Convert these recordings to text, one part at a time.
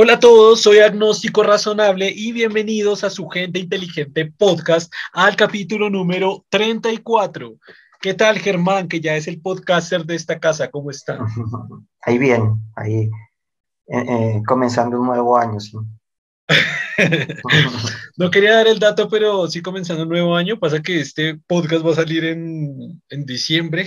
Hola a todos, soy Agnóstico Razonable y bienvenidos a su Gente Inteligente podcast al capítulo número 34. ¿Qué tal, Germán, que ya es el podcaster de esta casa? ¿Cómo está? Ahí bien, ahí eh, eh, comenzando un nuevo año, sí. no quería dar el dato, pero sí comenzando un nuevo año. Pasa que este podcast va a salir en, en diciembre.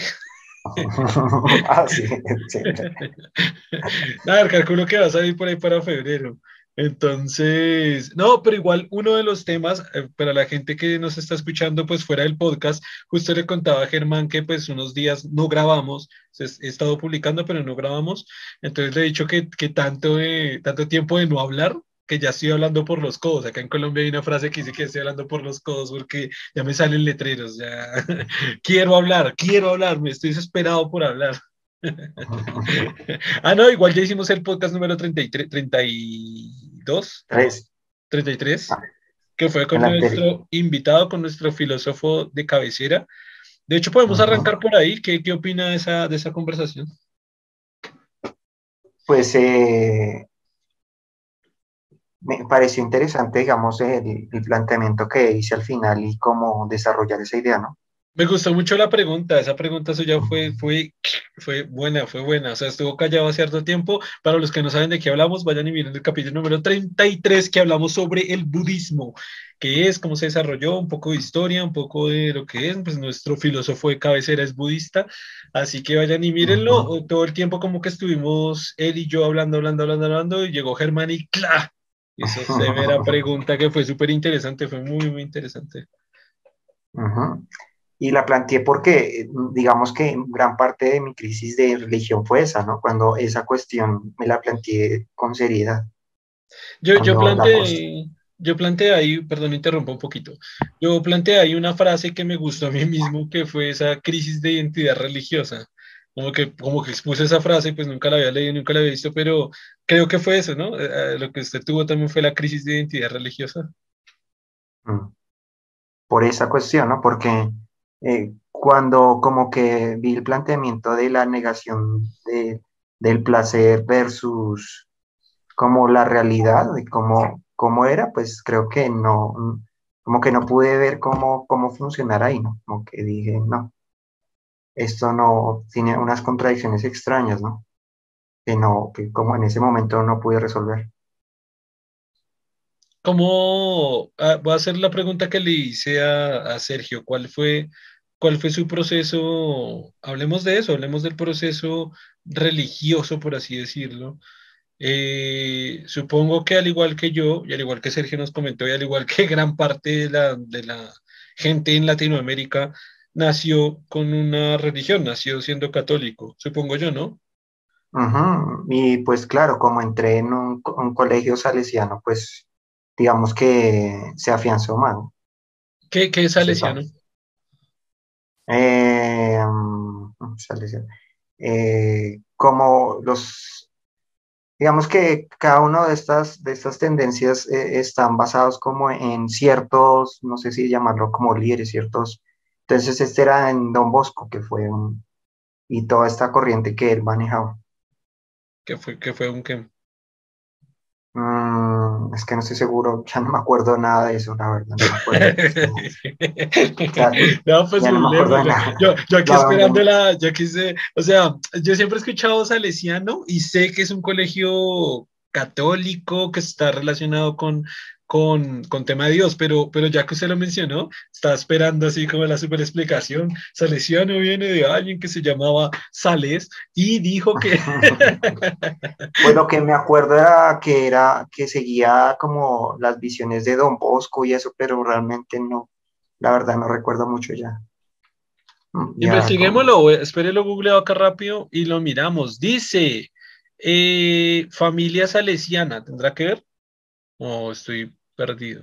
ah, sí, Nada, calculo que va a salir por ahí para febrero. Entonces, no, pero igual uno de los temas, eh, para la gente que nos está escuchando, pues fuera del podcast, justo le contaba a Germán que pues unos días no grabamos, he estado publicando, pero no grabamos, entonces le he dicho que, que tanto, de, tanto tiempo de no hablar, que ya estoy hablando por los codos. Acá en Colombia hay una frase que dice que estoy hablando por los codos porque ya me salen letreros, ya quiero hablar, quiero hablar, me estoy desesperado por hablar. ah, no, igual ya hicimos el podcast número 33, 32. 3. 33, que fue con nuestro invitado, con nuestro filósofo de cabecera. De hecho, podemos arrancar por ahí. ¿Qué, qué opina de esa, de esa conversación? Pues eh, me pareció interesante, digamos, el, planteamiento que hice al final y cómo desarrollar esa idea, ¿no? Me gustó mucho la pregunta, esa pregunta suya fue, fue, fue buena, fue buena, o sea, estuvo callado cierto tiempo. Para los que no saben de qué hablamos, vayan y miren el capítulo número 33 que hablamos sobre el budismo, que es, cómo se desarrolló, un poco de historia, un poco de lo que es, pues nuestro filósofo de cabecera es budista, así que vayan y mírenlo, todo el tiempo como que estuvimos él y yo hablando, hablando, hablando, hablando, y llegó Germán y ¡cla! Esa severa pregunta que fue súper interesante, fue muy, muy interesante. Y la planteé porque, digamos que gran parte de mi crisis de religión fue esa, ¿no? Cuando esa cuestión me la planteé con seriedad. Yo, yo planteé, yo planteé ahí, perdón, interrumpo un poquito. Yo planteé ahí una frase que me gustó a mí mismo, que fue esa crisis de identidad religiosa como que, como que expuse esa frase, pues nunca la había leído, nunca la había visto, pero creo que fue eso, ¿no? Eh, eh, lo que usted tuvo también fue la crisis de identidad religiosa. Mm. Por esa cuestión, ¿no? Porque eh, cuando como que vi el planteamiento de la negación de, del placer versus como la realidad de cómo, cómo era, pues creo que no, como que no pude ver cómo, cómo funcionar ahí, ¿no? Como que dije, no, esto no tiene unas contradicciones extrañas, ¿no? Que no, que como en ese momento no pude resolver. ¿Cómo, ah, voy a hacer la pregunta que le hice a, Sergio, ¿cuál fue, cuál fue su proceso? Hablemos de eso, hablemos del proceso religioso, por así decirlo. Eh, supongo que al igual que yo, y al igual que Sergio nos comentó, y al igual que gran parte de la, de la gente en Latinoamérica, nació con una religión, nació siendo católico, supongo yo, ¿no? Y pues claro, como entré en un, colegio salesiano, pues digamos que se afianzó más. ¿Qué, qué es salesiano? Eh, mm, salesiano. Eh, como los, digamos que cada una de estas, de estas tendencias eh, están basados como en ciertos, no sé si llamarlo como líderes, ciertos entonces este era en Don Bosco, que fue un, y toda esta corriente que él manejaba. ¿Qué fue, qué fue un qué? Mm, es que no estoy seguro, ya no me acuerdo nada de eso, la verdad. No, me acuerdo. no, pues no me acuerdo yo, yo, aquí esperando la, yo quise, o sea, yo siempre he escuchado salesiano y sé que es un colegio católico que está relacionado con, con, con, tema de Dios, pero, pero ya que usted lo mencionó, está esperando así como la super explicación. Salesiano viene de alguien que se llamaba Sales y dijo que... bueno, que me acuerdo era que era que seguía como las visiones de Don Bosco y eso, pero realmente no, la verdad no recuerdo mucho ya. Mm, Investiguémoslo, espérelo googleo acá rápido y lo miramos. Dice, eh, familia salesiana, ¿tendrá que ver? ¿O estoy perdido.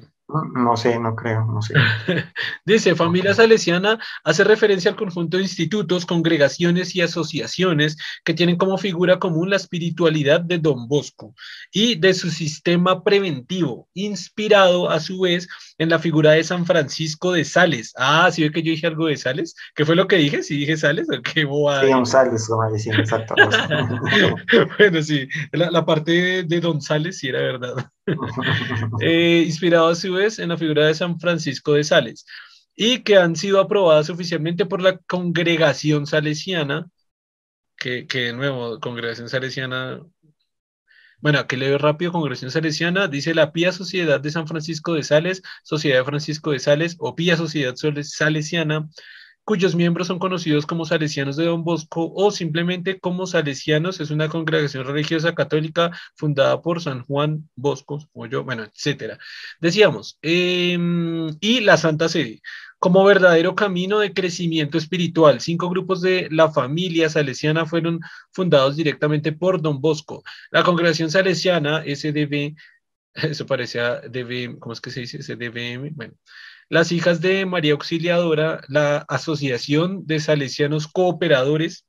No sé, no creo, no sé. Dice, familia salesiana hace referencia al conjunto de institutos, congregaciones y asociaciones que tienen como figura común la espiritualidad de Don Bosco y de su sistema preventivo, inspirado a su vez en la figura de San Francisco de Sales. Ah, ¿sí ve que yo dije algo de Sales? ¿Qué fue lo que dije? ¿Sí dije Sales o qué bobada? Sí, un Sales, como decía, exacto. bueno, sí, la, la parte de Don Sales sí era verdad. Eh, inspirado a su vez en la figura de San Francisco de Sales, y que han sido aprobadas oficialmente por la congregación salesiana, que, que de nuevo, congregación salesiana, bueno, aquí leo rápido, congregación salesiana, dice la Pía Sociedad de San Francisco de Sales, Sociedad de Francisco de Sales o Pía Sociedad Salesiana, cuyos miembros son conocidos como salesianos de Don Bosco o simplemente como salesianos. Es una congregación religiosa católica fundada por San Juan Bosco, o yo, bueno, etcétera. Decíamos, em, y la Santa Sede como verdadero camino de crecimiento espiritual. Cinco grupos de la familia salesiana fueron fundados directamente por Don Bosco. La congregación salesiana, SDB, eso parecía DB, ¿cómo es que se dice? SDBM, bueno, las hijas de María Auxiliadora, la Asociación de Salesianos Cooperadores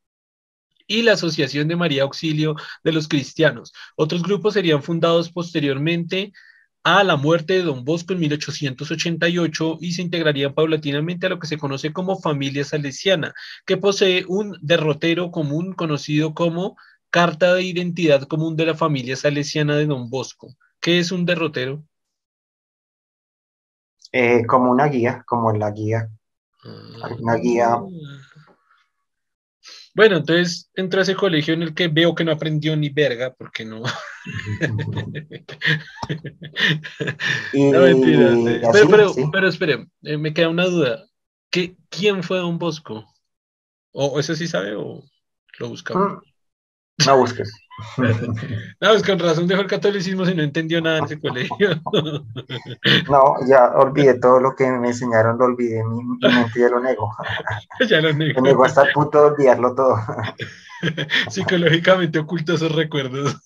y la Asociación de María Auxilio de los Cristianos. Otros grupos serían fundados posteriormente a la muerte de Don Bosco en 1888 y se integrarían paulatinamente a lo que se conoce como familia salesiana, que posee un derrotero común conocido como Carta de Identidad Común de la Familia Salesiana de Don Bosco. ¿Qué es un derrotero? Eh, como una guía, como la guía. Una guía. Ah. Bueno, entonces entró a ese colegio en el que veo que no aprendió ni verga, porque no. no mentira. Pero, pero, espere, eh, me queda una duda. ¿Qué, ¿Quién fue Don Bosco? ¿O eso sí sabe o lo buscamos? No busques. No, pues con razón dejó el catolicismo si no entendió nada en ese colegio. No, ya olvidé todo lo que me enseñaron, lo olvidé, mi, mente ya lo negó. Ya lo negó. Me negó hasta el punto de olvidarlo todo. Psicológicamente oculto esos recuerdos.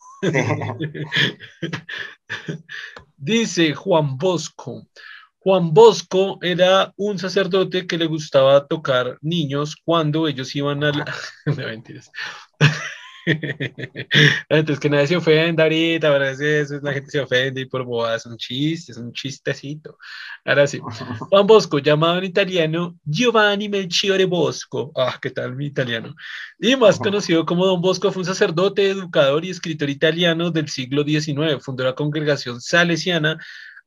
Dice Juan Bosco. Juan Bosco era un sacerdote que le gustaba tocar niños cuando ellos iban a la... no, mentiras. Entonces, que nadie se ofenda ahorita, ahora eso, la gente se ofende y por bodas, es un chiste, es un chistecito. Ahora sí, Juan Bosco, llamado en italiano Giovanni Melchiore Bosco, ah, ¿qué tal mi italiano? Y más conocido como Don Bosco, fue un sacerdote, educador y escritor italiano del siglo XIX, fundó la congregación salesiana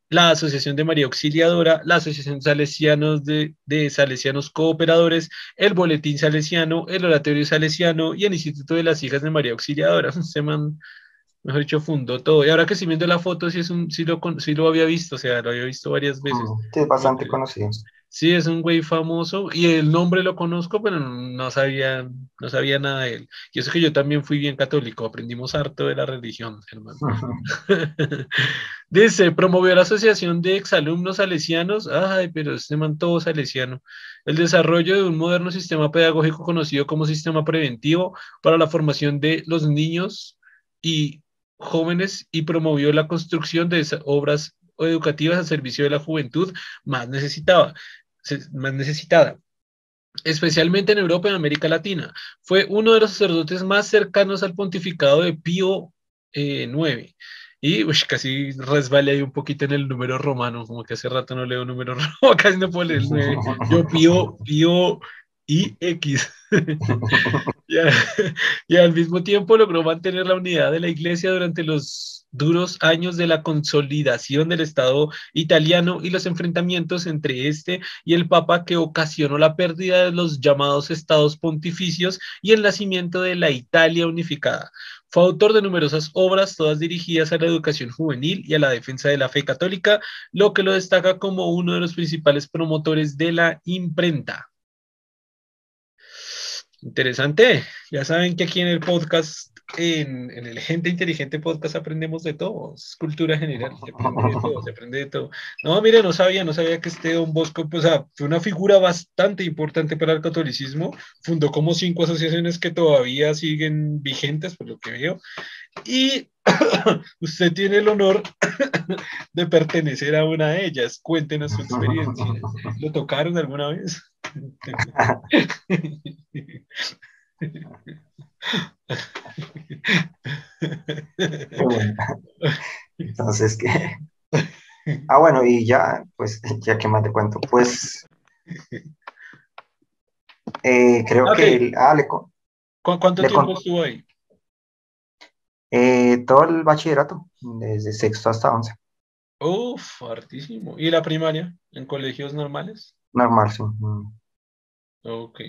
la Asociación de María Auxiliadora, la Asociación Salesianos de, Salesianos Cooperadores, el Boletín Salesiano, el Oratorio Salesiano y el Instituto de las Hijas de María Auxiliadora. Se man, mejor dicho, fundó todo. Y ahora que estoy viendo la foto, sí, es un, sí, lo, sí lo había visto, o sea, lo había visto varias veces. Sí, es bastante conocido. Sí, es un güey famoso y el nombre lo conozco, pero no sabía, no sabía nada de él. Y eso que yo también fui bien católico, aprendimos harto de la religión, hermano. Dice, promovió la Asociación de Exalumnos Salesianos, ay, pero este man todo salesiano, el desarrollo de un moderno sistema pedagógico conocido como sistema preventivo para la formación de los niños y jóvenes y promovió la construcción de obras educativas al servicio de la juventud más necesitada más necesitada, especialmente en Europa y en América Latina. Fue uno de los sacerdotes más cercanos al pontificado de Pío IX. Eh, y casi resbalé ahí un poquito en el número romano, como que hace rato no leo número romano, casi no puedo leer el 9. Yo Pío, Pío y X. y, al mismo tiempo logró mantener la unidad de la iglesia durante los duros años de la consolidación del Estado italiano y los enfrentamientos entre este y el Papa que ocasionó la pérdida de los llamados estados pontificios y el nacimiento de la Italia unificada. Fue autor de numerosas obras, todas dirigidas a la educación juvenil y a la defensa de la fe católica, lo que lo destaca como uno de los principales promotores de la imprenta. Interesante. Ya saben que aquí en el podcast en, el Gente Inteligente Podcast aprendemos de todo, es cultura general, se aprende de todo, se aprende de todo. No, mire, no sabía, no sabía que este Don Bosco, pues, fue una figura bastante importante para el catolicismo, fundó como cinco asociaciones que todavía siguen vigentes, por lo que veo, y usted tiene el honor de pertenecer a una de ellas. Cuéntenos su experiencia. ¿Lo tocaron alguna vez? Entonces, ¿qué? Ah, bueno, y ya, pues, ya que más te cuento, pues, eh, creo que, el, ah, ¿Cuánto tiempo estuvo ahí? Eh, todo el bachillerato, desde sexto hasta once. Uf, hartísimo. ¿Y la primaria? ¿En colegios normales? Normal, sí. Ok.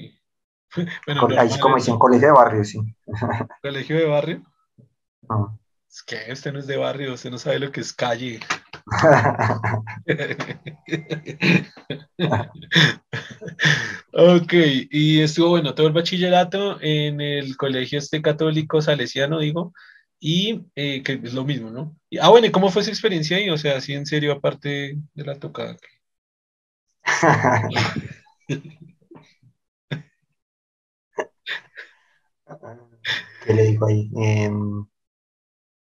Bueno, ahí sí, como dice, un colegio de barrio, sí. ¿Colegio de barrio? Es que este no es de barrio, usted no sabe lo que es calle. ok, y estuvo bueno todo el bachillerato en el colegio este católico salesiano, digo, y eh, que es lo mismo, ¿no? ah, bueno, ¿y cómo fue esa experiencia ahí? O sea, así en serio, aparte de la tocada. ¿Qué le digo ahí? Em,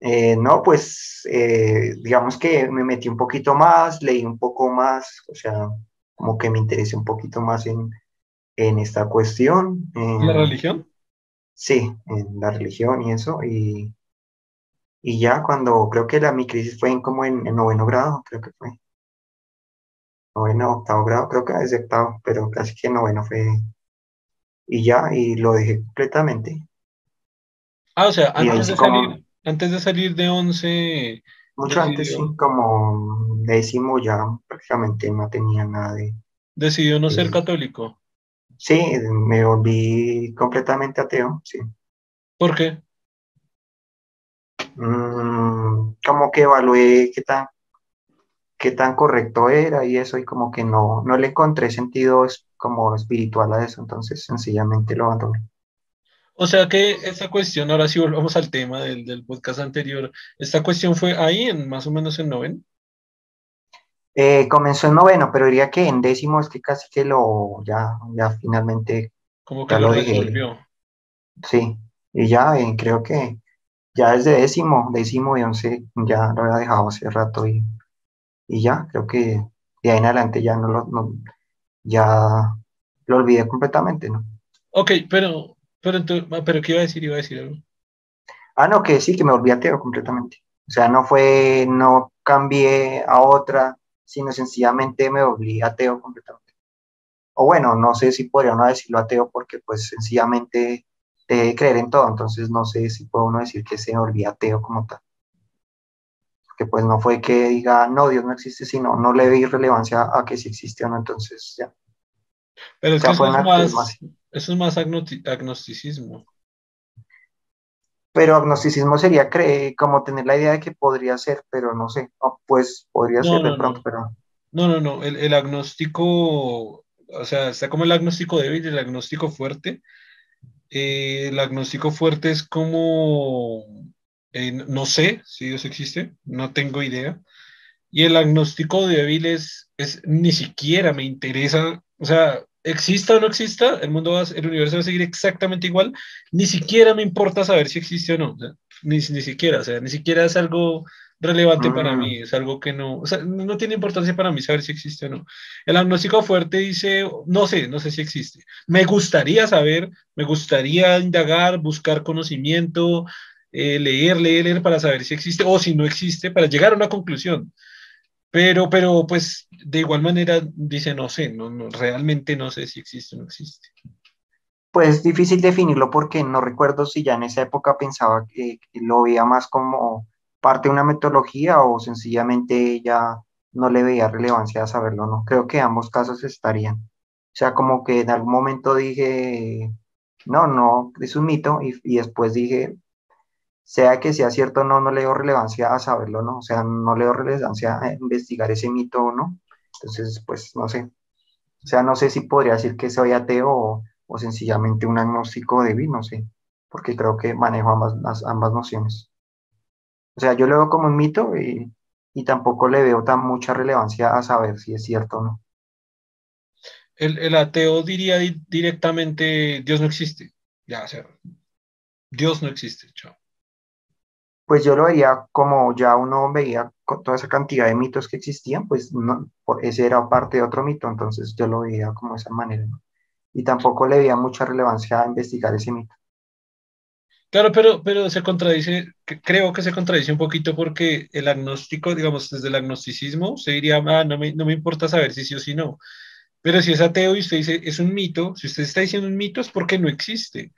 eh, no, pues eh, digamos que me metí un poquito más, leí un poco más, o sea, como que me interesé un poquito más en, en esta cuestión. ¿La religión? Sí, en la religión y eso, y, y ya cuando creo que la, mi crisis fue en, como en, noveno grado, creo que fue. Noveno, octavo grado, creo que es octavo, pero casi que noveno fue. Y ya, y lo dejé completamente. Ah, o sea, antes de, salir, antes de salir de once... Mucho antes, sí, como décimo ya prácticamente no tenía nada de... ¿Decidió no ser católico? Sí, me volví completamente ateo, sí. ¿Por qué? Mm, como que evalué qué tan, qué tan correcto era y eso, y como que no, no le encontré sentido como espiritual a eso, entonces sencillamente lo abandoné. O sea que esta cuestión, ahora sí volvamos al tema del, del podcast anterior, ¿esta cuestión fue ahí, en más o menos en noveno? Eh, comenzó en noveno, pero diría que en décimo es que casi que lo, ya, ya finalmente. Como que lo, resolvió. Sí, y ya eh, creo que ya desde décimo, décimo y once ya lo había dejado hace rato y, y ya, creo que de ahí en adelante ya no lo, no, ya lo olvidé completamente, ¿no? Ok, pero, pero, entonces, ah, pero ¿qué iba a decir? Iba a decir algo. Ah, no, que sí, que me volví ateo completamente. O sea, no fue, no cambié a otra, sino sencillamente me volví ateo completamente. O bueno, no sé si podría no decirlo ateo porque pues sencillamente de creer en todo, entonces no sé si puedo uno decir que se volví ateo como tal. Que pues no fue que diga, no, Dios no existe, sino no le di relevancia a que sí existe o no, entonces ya. Pero es que eso, es más, eso es más agnosticismo. Pero agnosticismo sería creer, como tener la idea de que podría ser, pero no sé, pues podría ser de pronto, pero... No, no, no, el, el agnóstico, o sea, está como el agnóstico débil y el agnóstico fuerte, eh, el agnóstico fuerte es como, eh, no sé si Dios existe, no tengo idea. Y el agnóstico débil es, es ni siquiera me interesa, o sea, exista o no exista, el mundo va, el universo va a seguir exactamente igual, ni siquiera me importa saber si existe o no, ni, ni siquiera, o sea, ni siquiera es algo relevante para mí, es algo que no, o sea, no tiene importancia para mí saber si existe o no. El agnóstico fuerte dice, no sé, no sé si existe. Me gustaría saber, me gustaría indagar, buscar conocimiento, eh, leer, leer, leer para saber si existe o si no existe, para llegar a una conclusión. Pero, pero, pues, de igual manera dice, no sé, no, no realmente no sé si existe o no existe. Pues difícil definirlo porque no recuerdo si ya en esa época pensaba que lo veía más como parte de una metodología o sencillamente ya no le veía relevancia a saberlo, ¿no? Creo que ambos casos estarían. O sea, como que en algún momento dije, no, no, es un mito, y, y después dije, sea que sea cierto o no, no le doy relevancia a saberlo, ¿no? O sea, no le doy relevancia a investigar ese mito o no. Entonces, pues, no sé. O sea, no sé si podría decir que soy ateo o, sencillamente un agnóstico débil, no sé. porque creo que manejo ambas, ambas nociones. O sea, yo lo veo como un mito y, y tampoco le veo tan mucha relevancia a saber si es cierto o no. El, el ateo diría directamente, Dios no existe. Ya, o sea, Dios no existe, chao. Pues yo lo veía como ya uno veía toda esa cantidad de mitos que existían, pues no, ese era parte de otro mito, entonces yo lo veía como de esa manera. Y tampoco le veía mucha relevancia a investigar ese mito. Claro, pero, pero se contradice, creo que se contradice un poquito porque el agnóstico, digamos, desde el agnosticismo, se diría, ah, no me, no me importa saber si sí o si no. Pero si es ateo y usted dice, es un mito, si usted está diciendo un mito es porque no existe.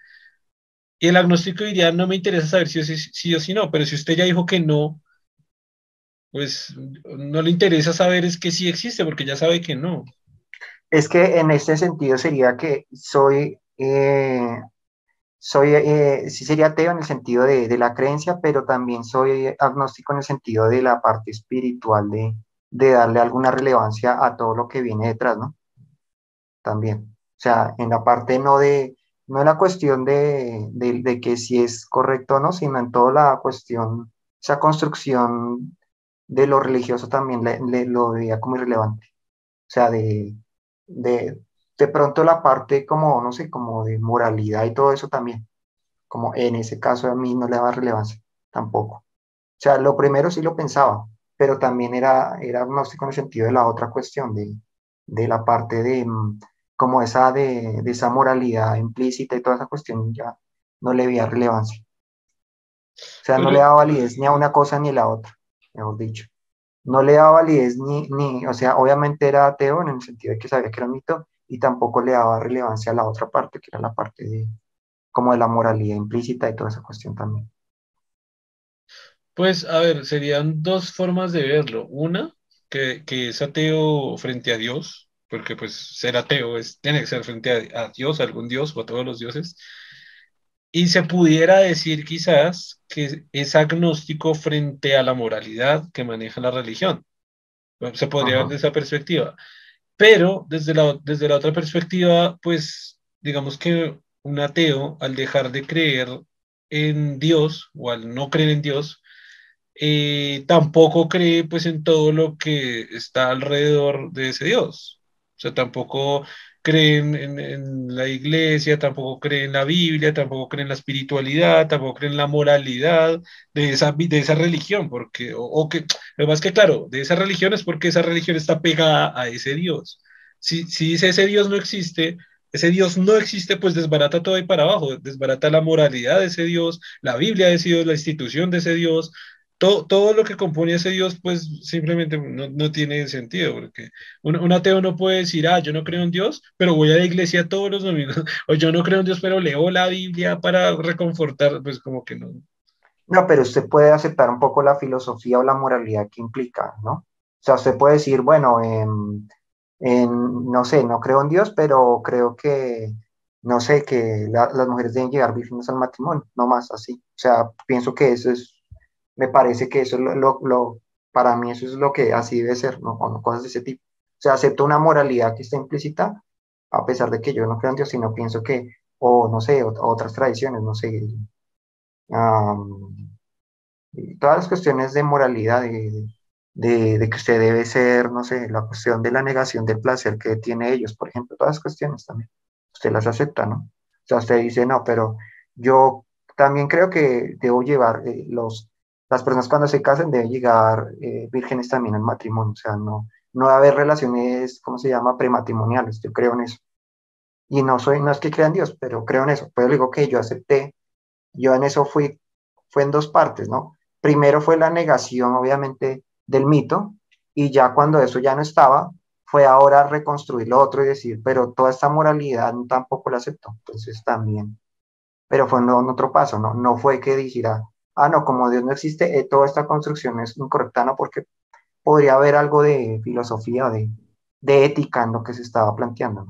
Y el agnóstico diría, no me interesa saber si sí si o si no, pero si usted ya dijo que no, pues no le interesa saber es que sí existe, porque ya sabe que no. Es que en este sentido sería que soy eh, soy, eh, sí sería ateo en el sentido de, de, la creencia, pero también soy agnóstico en el sentido de la parte espiritual, de, de darle alguna relevancia a todo lo que viene detrás, ¿no? También. O sea, en la parte no de, no en la cuestión de, de, que si es correcto o no, sino en toda la cuestión, esa construcción de lo religioso también le, le lo veía como irrelevante. O sea, de, de, de pronto la parte como, no sé, como de moralidad y todo eso también, como en ese caso a mí no le daba relevancia tampoco. O sea, lo primero sí lo pensaba, pero también era, era agnóstico en el sentido de la otra cuestión, de, de la parte de mm, como esa de, de, esa moralidad implícita y toda esa cuestión ya no le veía relevancia. O sea, no le daba validez ni a una cosa ni a la otra, mejor dicho. No le daba validez ni, ni, o sea, obviamente era ateo en el sentido de que sabía que era un mito, y tampoco le daba relevancia a la otra parte, que era la parte de como de la moralidad implícita y toda esa cuestión también. Pues, a ver, serían dos formas de verlo. Una, que, que es ateo frente a Dios, porque pues ser ateo es, tiene que ser frente a, a Dios, a algún Dios o a todos los dioses. Y se pudiera decir quizás que es agnóstico frente a la moralidad que maneja la religión. Se podría ver de esa perspectiva. Pero desde la, desde la otra perspectiva, pues digamos que un ateo, al dejar de creer en Dios o al no creer en Dios, eh, tampoco cree pues en todo lo que está alrededor de ese Dios. O sea, tampoco creen en, la iglesia, tampoco creen en la Biblia, tampoco creen en la espiritualidad, tampoco creen en la moralidad de esa, de esa religión, porque, o, que, además que claro, de esa religión es porque esa religión está pegada a ese Dios. Si, si dice ese Dios no existe, ese Dios no existe, pues desbarata todo ahí para abajo, desbarata la moralidad de ese Dios, la Biblia de ese Dios, la institución de ese Dios, todo, lo que compone ese Dios, pues simplemente no, tiene sentido, porque un, ateo no puede decir, ah, yo no creo en Dios, pero voy a la iglesia todos los domingos, o yo no creo en Dios, pero leo la Biblia para reconfortar, pues como que no. No, pero usted puede aceptar un poco la filosofía o la moralidad que implica, ¿no? O sea, usted puede decir, bueno, en, no sé, no creo en Dios, pero creo que, no sé, que las mujeres deben llegar vírgenes al matrimonio, no más así. O sea, pienso que eso es me parece que eso es lo, lo, para mí eso es lo que así debe ser, ¿no? O cosas de ese tipo. O sea, acepto una moralidad que está implícita, a pesar de que yo no creo en Dios, sino pienso que, o no sé, otras tradiciones, no sé, todas las cuestiones de moralidad, de, de, de, que usted debe ser, no sé, la cuestión de la negación del placer que tiene ellos, por ejemplo, todas las cuestiones también, usted las acepta, ¿no? O sea, usted dice, no, pero yo también creo que debo llevar eh, los las personas cuando se casan deben llegar eh, vírgenes también al matrimonio, o sea, no, no debe haber relaciones, ¿cómo se llama?, prematrimoniales, yo creo en eso. Y no soy, no es que crea en Dios, pero creo en eso. Pues digo que yo acepté, yo en eso fui, fue en dos partes, ¿no? Primero fue la negación, obviamente, del mito, y ya cuando eso ya no estaba, fue ahora reconstruir lo otro y decir, pero toda esta moralidad tampoco la acepto, entonces también. Pero fue en otro paso, ¿no? No fue que dijera, ah, no, como Dios no existe, eh, toda esta construcción es incorrecta, ¿no? Porque podría haber algo de filosofía, de, de ética en lo que se estaba planteando.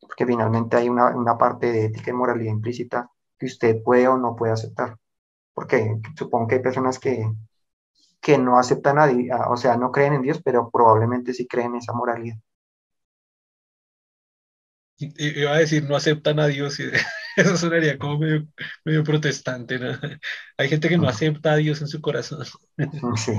Porque finalmente hay una, una parte de ética y moralidad implícita que usted puede o no puede aceptar. Porque supongo que hay personas que, que no aceptan a Dios, o sea, no creen en Dios, pero probablemente sí creen en esa moralidad. Iba a decir, no aceptan a Dios. Eso sonaría como medio, medio protestante, ¿no? Hay gente que no acepta a Dios en su corazón. Sí.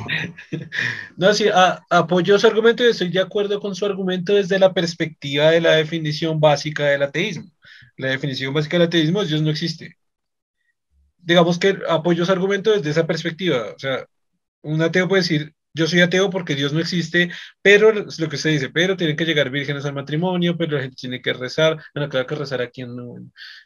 No, sí, apoyo su argumento y estoy de acuerdo con su argumento desde la perspectiva de la definición básica del ateísmo. La definición básica del ateísmo es Dios no existe. Digamos que apoyo su argumento desde esa perspectiva. O sea, un ateo puede decir, yo soy ateo porque Dios no existe, pero lo que usted dice, pero tienen que llegar vírgenes al matrimonio, pero la gente tiene que rezar, bueno, claro que rezar aquí no.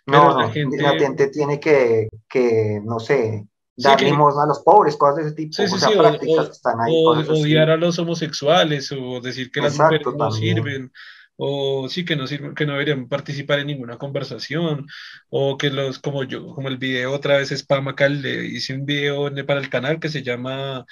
no, la, gente... tiene que, que no sé, dar limosna a los pobres, cosas de ese tipo. Sí, sí, sí, prácticas o, están ahí. O, odiar a los homosexuales, o decir que las mujeres no sirven, o sí, que no sirven, que no deberían participar en ninguna conversación, o que los, como yo, como el video otra vez spam acá, le hice un video para el canal que se llama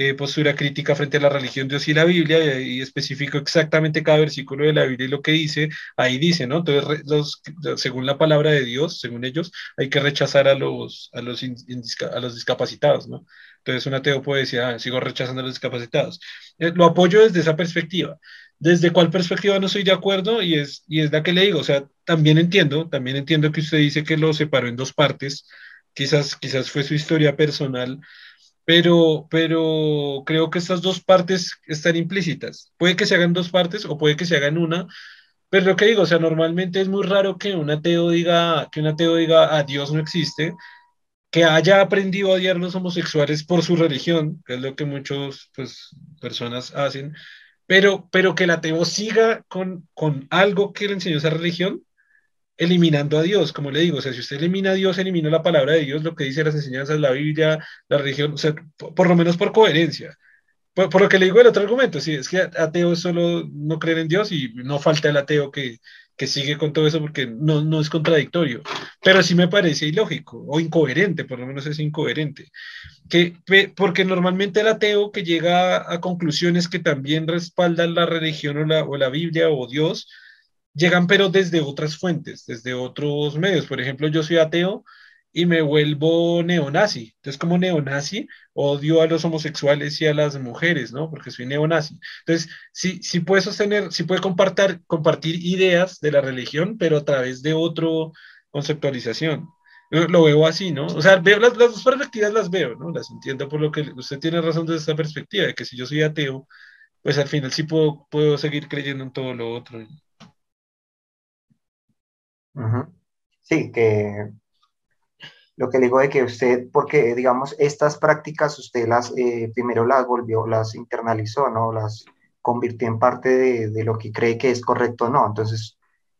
eh, postura crítica frente a la religión, Dios y la Biblia, y, especifico exactamente cada versículo de la Biblia y lo que dice, ahí dice, ¿no? Entonces, los, según la palabra de Dios, según ellos, hay que rechazar a los, a los, a los discapacitados, ¿no? Entonces un ateo puede decir, ah, sigo rechazando a los discapacitados. Eh, lo apoyo desde esa perspectiva. ¿Desde cuál perspectiva no estoy de acuerdo? Y es, y es la que le digo, o sea, también entiendo, también entiendo que usted dice que lo separó en dos partes, quizás, quizás fue su historia personal, pero, pero creo que estas dos partes están implícitas. Puede que se hagan dos partes o puede que se hagan una, pero lo que digo, o sea, normalmente es muy raro que un ateo diga, que un ateo diga, a ah, Dios no existe, que haya aprendido a odiar los homosexuales por su religión, que es lo que muchas pues, personas hacen, pero, pero que el ateo siga con, con algo que le enseñó esa religión, eliminando a Dios, como le digo, o sea, si usted elimina a Dios, elimina la palabra de Dios, lo que dice las enseñanzas, la Biblia, la religión, o sea, por, lo menos por coherencia. Por, lo que le digo el otro argumento, sí, es que ateo es solo no creer en Dios y no falta el ateo que, que sigue con todo eso porque no, no es contradictorio, pero sí me parece ilógico o incoherente, por lo menos es incoherente, que, porque normalmente el ateo que llega a, conclusiones que también respaldan la religión o la, o la Biblia o Dios, llegan pero desde otras fuentes, desde otros medios. Por ejemplo, yo soy ateo y me vuelvo neonazi. Entonces, como neonazi, odio a los homosexuales y a las mujeres, ¿no? Porque soy neonazi. Entonces, sí, sí puede sostener, sí puede compartir, compartir ideas de la religión, pero a través de otra conceptualización. lo veo así, ¿no? O sea, veo las, las, dos perspectivas las veo, ¿no? Las entiendo por lo que usted tiene razón desde esta perspectiva, de que si yo soy ateo, pues al final sí puedo, puedo seguir creyendo en todo lo otro. Sí, que lo que le digo de que usted, porque digamos, estas prácticas usted las, eh, primero las volvió, las internalizó, ¿no? Las convirtió en parte de, lo que cree que es correcto, ¿no? Entonces,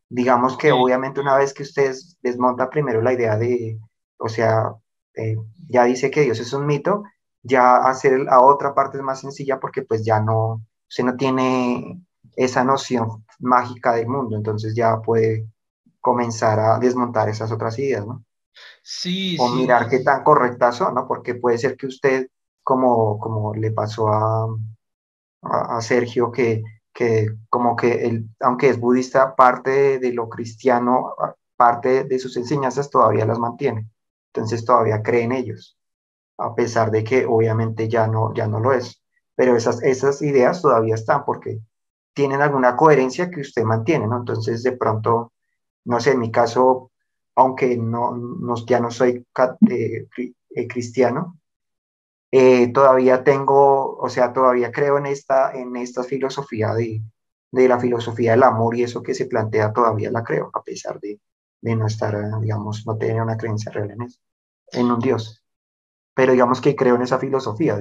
digamos que obviamente una vez que usted desmonta primero la idea de, o sea, eh, ya dice que Dios es un mito, ya hacer la otra parte es más sencilla porque pues ya no, usted no tiene esa noción mágica del mundo, entonces ya puede comenzar a desmontar esas otras ideas, ¿no? Sí, o mirar qué tan correctas son, ¿no? Porque puede ser que usted, como, como le pasó a, a, Sergio, que, que como que él, aunque es budista, parte de, lo cristiano, parte de sus enseñanzas todavía las mantiene. Entonces todavía cree en ellos, a pesar de que obviamente ya no, ya no lo es. Pero esas, esas ideas todavía están porque tienen alguna coherencia que usted mantiene, ¿no? Entonces de pronto no sé, en mi caso, aunque no, ya no soy eh, eh, cristiano, eh, todavía tengo, o sea, todavía creo en esta, en esta filosofía de, de, la filosofía del amor y eso que se plantea todavía la creo, a pesar de, no estar, digamos, no tener una creencia real en eso, en un Dios. Pero digamos que creo en esa filosofía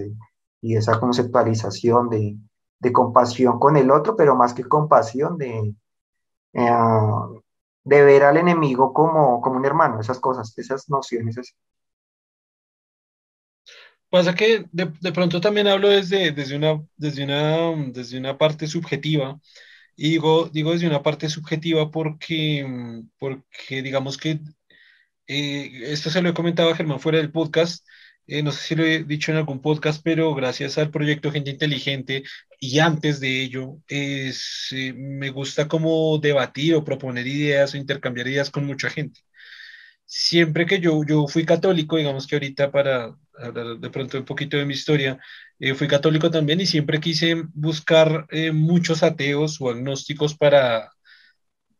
y esa conceptualización de, de, compasión con el otro, pero más que compasión, de, de ver al enemigo como, como un hermano, esas cosas, esas nociones así. Pasa que de, pronto también hablo desde, desde, una, desde, una, desde una parte subjetiva, y digo, digo desde una parte subjetiva porque, porque digamos que eh, esto se lo he comentado a Germán fuera del podcast, eh, no sé si lo he dicho en algún podcast, pero gracias al proyecto Gente Inteligente y antes de ello, eh, me gusta como debatir o proponer ideas o intercambiar ideas con mucha gente. Siempre que yo, yo fui católico, digamos que ahorita para hablar de pronto un poquito de mi historia, eh, fui católico también y siempre quise buscar muchos ateos o agnósticos para,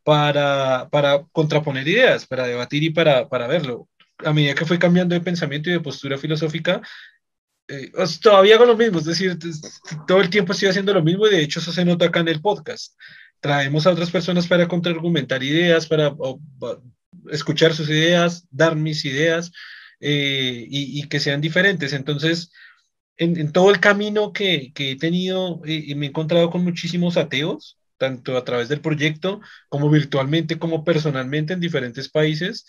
para, para contraponer ideas, para debatir y para, para verlo. A medida que fue cambiando de pensamiento y de postura filosófica, eh, todavía hago lo mismo, es decir, todo el tiempo estoy haciendo lo mismo y de hecho eso se nota acá en el podcast. Traemos a otras personas para contraargumentar ideas, para escuchar sus ideas, dar mis ideas eh, y, que sean diferentes. Entonces, en, todo el camino que, que he tenido, eh, me he encontrado con muchísimos ateos, tanto a través del proyecto como virtualmente, como personalmente en diferentes países.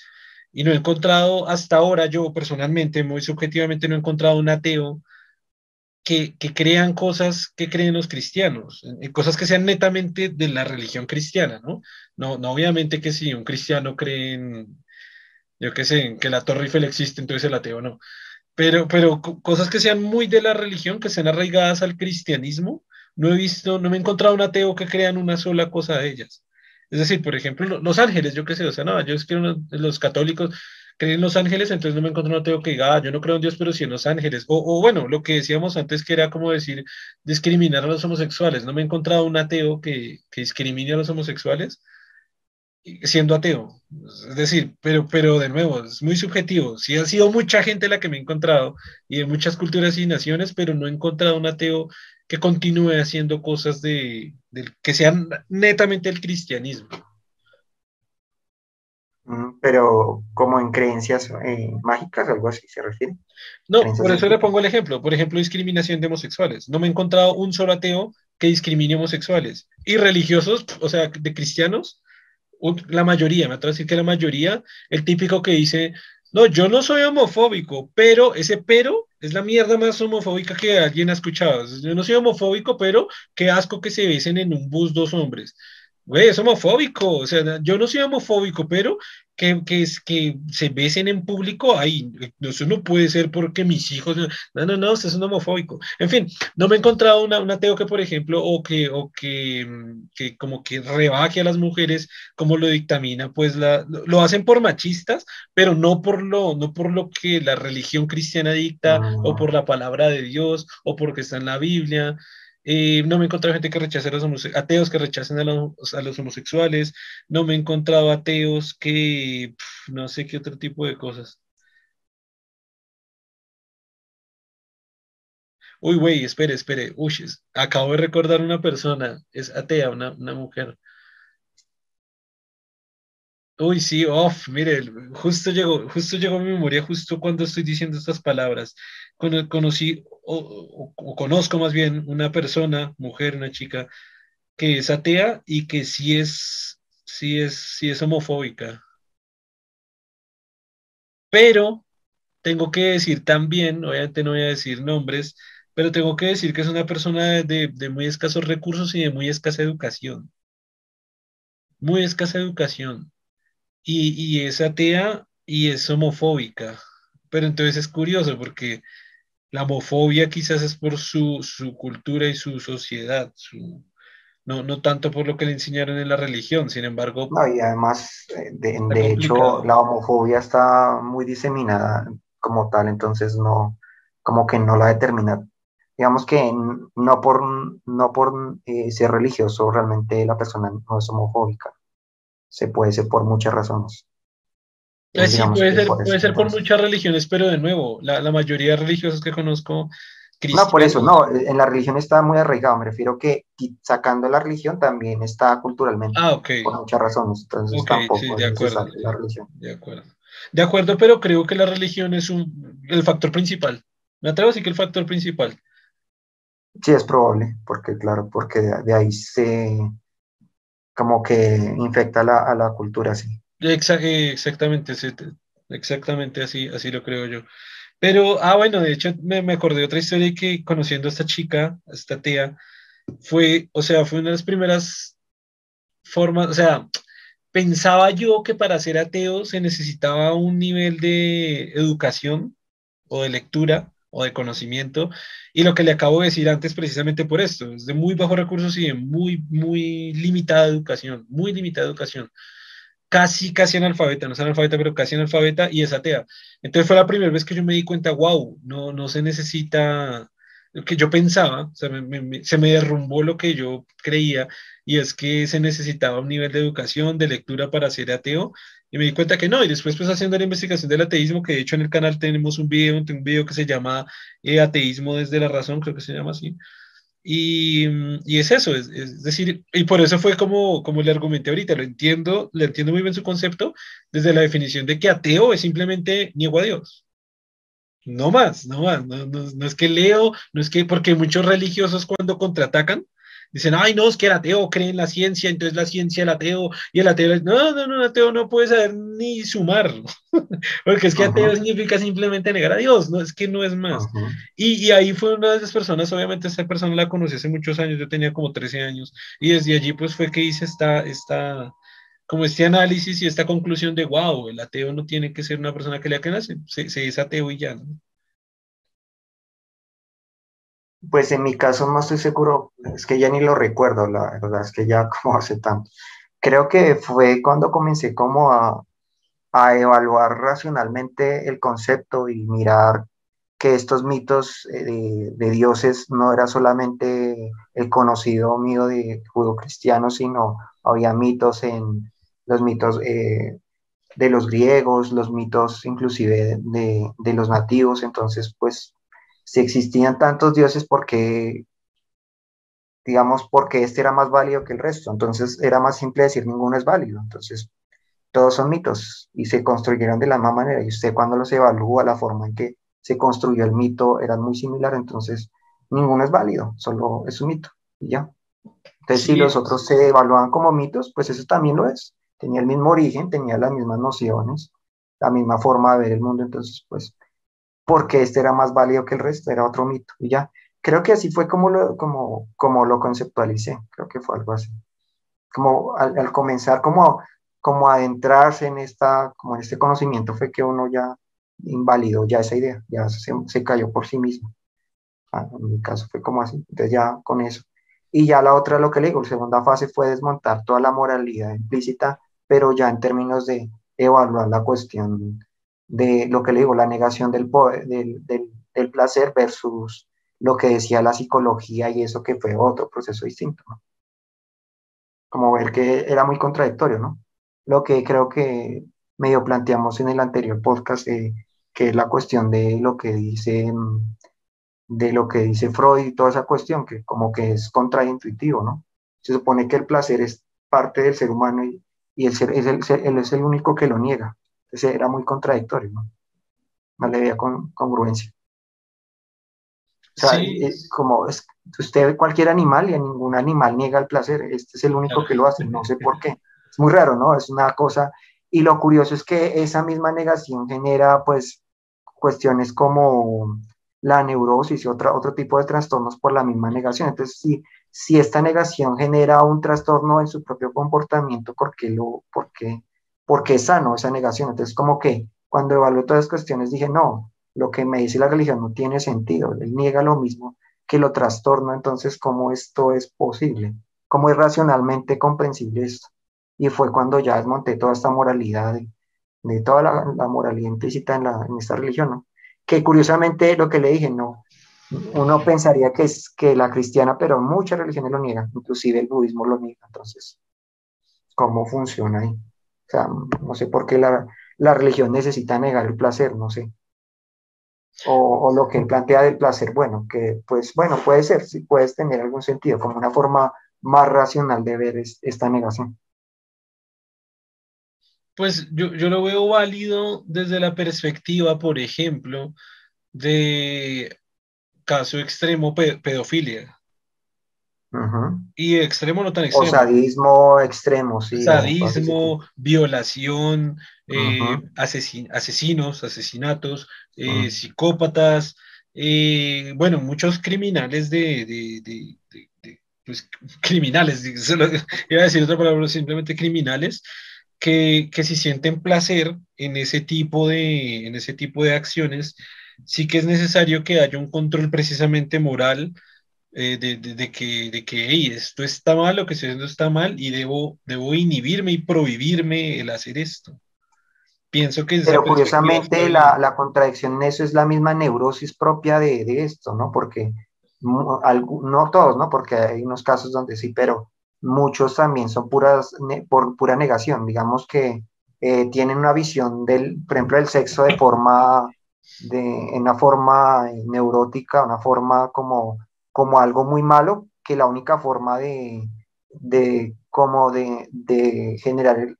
Y no he encontrado hasta ahora, yo personalmente, muy subjetivamente, no he encontrado un ateo que, que crean cosas que creen los cristianos, cosas que sean netamente de la religión cristiana, ¿no? No, no obviamente que si un cristiano cree en, yo qué sé, que la Torre Eiffel existe, entonces el ateo no. Pero, pero cosas que sean muy de la religión, que sean arraigadas al cristianismo, no he visto, no me he encontrado un ateo que crean una sola cosa de ellas. Es decir, por ejemplo, los ángeles, yo qué sé, o sea, no, yo es que los católicos creen en los ángeles, entonces no me encontrado un ateo que diga, ah, yo no creo en Dios, pero sí en los ángeles. O, o, bueno, lo que decíamos antes, que era como decir, discriminar a los homosexuales. No me he encontrado un ateo que, que discrimine a los homosexuales siendo ateo. Es decir, pero, pero de nuevo, es muy subjetivo. Sí ha sido mucha gente la que me he encontrado y de muchas culturas y naciones, pero no he encontrado un ateo que continúe haciendo cosas de, que sean netamente el cristianismo. Mm, pero como en creencias eh, mágicas, algo así se refiere. No, por eso le pongo el ejemplo. Por ejemplo, discriminación de homosexuales. No me he encontrado un solo ateo que discrimine homosexuales. Y religiosos, o sea, de cristianos, la mayoría, me atrevo a decir que la mayoría, el típico que dice, no, yo no soy homofóbico, pero ese pero es la mierda más homofóbica que alguien ha escuchado. Yo no soy homofóbico, pero qué asco que se besen en un bus dos hombres. Güey, es homofóbico. O sea, yo no soy homofóbico, pero que, que, que se besen en público, ahí, eso no puede ser porque mis hijos, no, no, no, usted es un homofóbico. En fin, no me he encontrado una, un ateo que, por ejemplo, o que, o que, mm, que como que rebaje a las mujeres como lo dictamina, pues la, lo hacen por machistas, pero no por lo, no por lo que la religión cristiana dicta, o por la palabra de Dios, o porque está en la Biblia. No me he encontrado gente que rechace a los ateos que rechacen a los, a los, homosexuales. No me he encontrado ateos que no sé qué otro tipo de cosas. Uy, güey, espere, espere. Uy, acabo de recordar una persona, es atea, una, una mujer. Uy, sí, off, mire, justo llegó, justo llegó a mi memoria justo cuando estoy diciendo estas palabras. Conocí o, conozco más bien una persona, mujer, una chica, que es atea y que sí es, sí es, sí es homofóbica. Pero tengo que decir también, obviamente no voy a decir nombres, pero tengo que decir que es una persona de, de muy escasos recursos y de muy escasa educación. Muy escasa educación y, es atea y es homofóbica. Pero entonces es curioso porque la homofobia quizás es por su, cultura y su sociedad, su, no, no tanto por lo que le enseñaron en la religión, sin embargo... No, y además, eh, de, hecho, la homofobia está muy diseminada como tal, entonces no, como que no la determina. Digamos que no por, no por eh, ser religioso realmente la persona no es homofóbica se puede ser por muchas razones. Sí, puede ser, puede ser por muchas religiones, pero de nuevo, la, la mayoría de religiosos que conozco... No, por eso, no, en la religión está muy arraigado, me refiero que sacando la religión también está culturalmente, ah, ok. por muchas razones, entonces tampoco sí, de acuerdo, la religión. De acuerdo. De acuerdo, pero creo que la religión es un, el factor principal. Me atrevo a decir que el factor principal. Sí, es probable, porque claro, porque de ahí se, como que infecta la, a la cultura, sí. Exactamente, exactamente así, así lo creo yo. Pero, ah, bueno, de hecho me, me acordé de otra historia que conociendo a esta chica, a esta tía, fue, o sea, fue una de las primeras formas, o sea, pensaba yo que para ser ateo se necesitaba un nivel de educación o de lectura o de conocimiento. Y lo que le acabo de decir antes, precisamente por esto, es de muy bajos recursos y de muy, muy limitada educación, muy limitada educación. Casi, casi analfabeta, no es analfabeta, pero casi analfabeta y es atea. Entonces fue la primera vez que yo me di cuenta, wow, no, no se necesita que yo pensaba, se me derrumbó lo que yo creía, y es que se necesitaba un nivel de educación, de lectura para ser ateo, y me di cuenta que no, y después pues haciendo la investigación del ateísmo, que de hecho en el canal tenemos un video, un video que se llama eh, Ateísmo desde la razón, creo que se llama así, y, y es eso, es, es, decir, y por eso fue como, como le argumenté ahorita, lo entiendo, le entiendo muy bien su concepto, desde la definición de que ateo es simplemente niego a Dios. No más, no más, no, no, no es que leo, no es que, porque muchos religiosos cuando contraatacan, dicen, ay, no, es que el ateo cree en la ciencia, entonces la ciencia el ateo, y el ateo, no, no, no, el ateo no puede saber ni sumar, porque es que ateo significa simplemente negar a Dios, no es que no es más. y, y, ahí fue una de esas personas, obviamente esa persona la conocí hace muchos años, yo tenía como 13 años, y desde allí pues fue que hice esta, esta, como este análisis y esta conclusión de, wow, el ateo no tiene que ser una persona que le que nace, se, se es ateo y ya, ¿no? Pues en mi caso no estoy seguro, es que ya ni lo recuerdo, la verdad es que ya como hace tanto. Creo que fue cuando comencé como a, a evaluar racionalmente el concepto y mirar que estos mitos eh, de, de, dioses no era solamente el conocido mío de judo-cristiano, sino había mitos en los mitos eh, de los griegos, los mitos inclusive de, de, los nativos, entonces pues si existían tantos dioses, porque, digamos, porque este era más válido que el resto. Entonces era más simple decir ninguno es válido. Entonces todos son mitos y se construyeron de la misma manera. Y usted cuando los evalúa, la forma en que se construyó el mito era muy similar, entonces ninguno es válido, solo es un mito y ya. Entonces si los otros se evalúan como mitos, pues eso también lo es. Tenía el mismo origen, tenía las mismas nociones, la misma forma de ver el mundo, entonces pues porque este era más válido que el resto, era otro mito. Y ya, creo que así fue como lo, como, como lo conceptualicé, creo que fue algo así. Como al, comenzar, como, como adentrarse en, esta, como en este conocimiento, fue que uno ya invalidó ya esa idea, ya se, se cayó por sí mismo. Ah, en mi caso fue como así, entonces ya con eso. Y ya la otra, lo que le digo, la segunda fase fue desmontar toda la moralidad implícita, pero ya en términos de evaluar la cuestión de lo que le digo, la negación del, del, del, placer versus lo que decía la psicología y eso que fue otro proceso distinto. Como ver que era muy contradictorio, ¿no? Lo que creo que medio planteamos en el anterior podcast, que es la cuestión de lo que dice de lo que dice Freud y toda esa cuestión, que como que es contraintuitivo, ¿no? Se supone que el placer es parte del ser humano y, y el ser, es el, él es el único que lo niega. Entonces era muy contradictorio, ¿no? No le veía con, congruencia. O sea, como es, usted ve cualquier animal y a ningún animal niega el placer, este es el único que lo hace, no sé por qué. Es muy raro, ¿no? Es una cosa, y lo curioso es que esa misma negación genera pues cuestiones como la neurosis y otra, otro tipo de trastornos por la misma negación. Entonces, si, si esta negación genera un trastorno en su propio comportamiento, ¿por qué, lo, por qué porque es sano esa negación. Entonces, como que cuando evalué todas las cuestiones dije, no, lo que me dice la religión no tiene sentido, él niega lo mismo que lo trastorna, entonces, ¿cómo esto es posible? ¿Cómo es racionalmente comprensible esto? Y fue cuando ya desmonté toda esta moralidad, de, toda la, la, moralidad implícita en esta religión, ¿no? Que curiosamente lo que le dije, no, uno pensaría que es que la cristiana, pero muchas religiones lo niegan, inclusive el budismo lo niega, entonces, ¿cómo funciona ahí? O sea, no sé por qué la, la religión necesita negar el placer, no sé. O, o, lo que plantea del placer, bueno, que pues bueno, puede ser, sí puedes tener algún sentido, como una forma más racional de ver es, esta negación. Pues yo, yo lo veo válido desde la perspectiva, por ejemplo, de caso extremo pedofilia. Y extremo no tan extremo. O sadismo extremo, sí. Sadismo, violación, eh, asesinos, asesinatos, eh, psicópatas, eh, bueno, muchos criminales de, de, de, pues, criminales, iba a decir otra palabra, simplemente criminales, que, que si sienten placer en ese tipo de, en ese tipo de acciones, sí que es necesario que haya un control precisamente moral eh, de, de, que, de que esto está mal, lo que estoy haciendo está mal y debo, debo inhibirme y prohibirme el hacer esto. Pienso que... Pero curiosamente la, la, contradicción en eso es la misma neurosis propia de, de, esto, ¿no? Porque no todos, ¿no? Porque hay unos casos donde sí, pero muchos también son puras, por pura negación, digamos que eh, tienen una visión del, por ejemplo, del sexo de forma, de, en una forma neurótica, una forma como, como algo muy malo, que la única forma de, de como de, de generar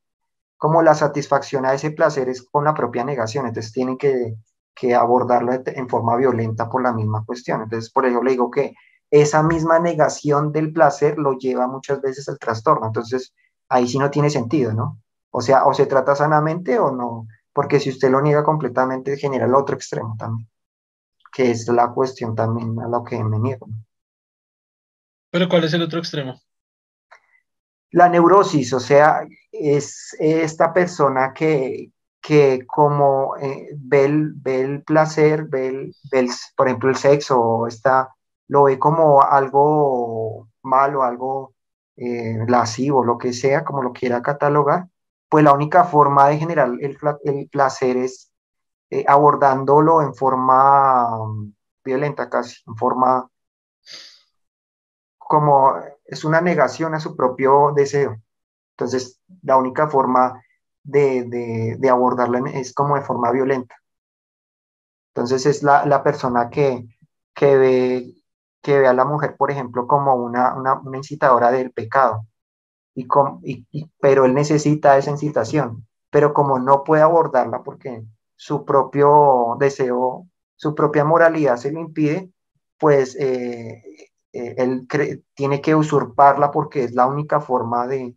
como la satisfacción a ese placer es con la propia negación, entonces tienen que, que abordarlo en forma violenta por la misma cuestión. Entonces, por ello le digo que esa misma negación del placer lo lleva muchas veces al trastorno. Entonces, ahí sí no tiene sentido, ¿no? O sea, o se trata sanamente o no, porque si usted lo niega completamente genera el otro extremo también, que es la cuestión también a lo que me niego. Pero ¿cuál es el otro extremo? La neurosis, o sea, es esta persona que, que como eh, ve, el, ve, el, placer, ve, el, ve por ejemplo, el sexo, está, lo ve como algo malo, algo eh, lascivo, lo que sea, como lo quiera catalogar, pues la única forma de generar el, el placer es eh, abordándolo en forma violenta casi, en forma como es una negación a su propio deseo. Entonces, la única forma de, de, abordarla es como de forma violenta. Entonces, es la, la persona que, que, ve, que ve a la mujer, por ejemplo, como una, una, una incitadora del pecado y, pero él necesita esa incitación, pero como no puede abordarla porque su propio deseo, su propia moralidad se lo impide, pues eh, eh, él tiene que usurparla porque es la única forma de,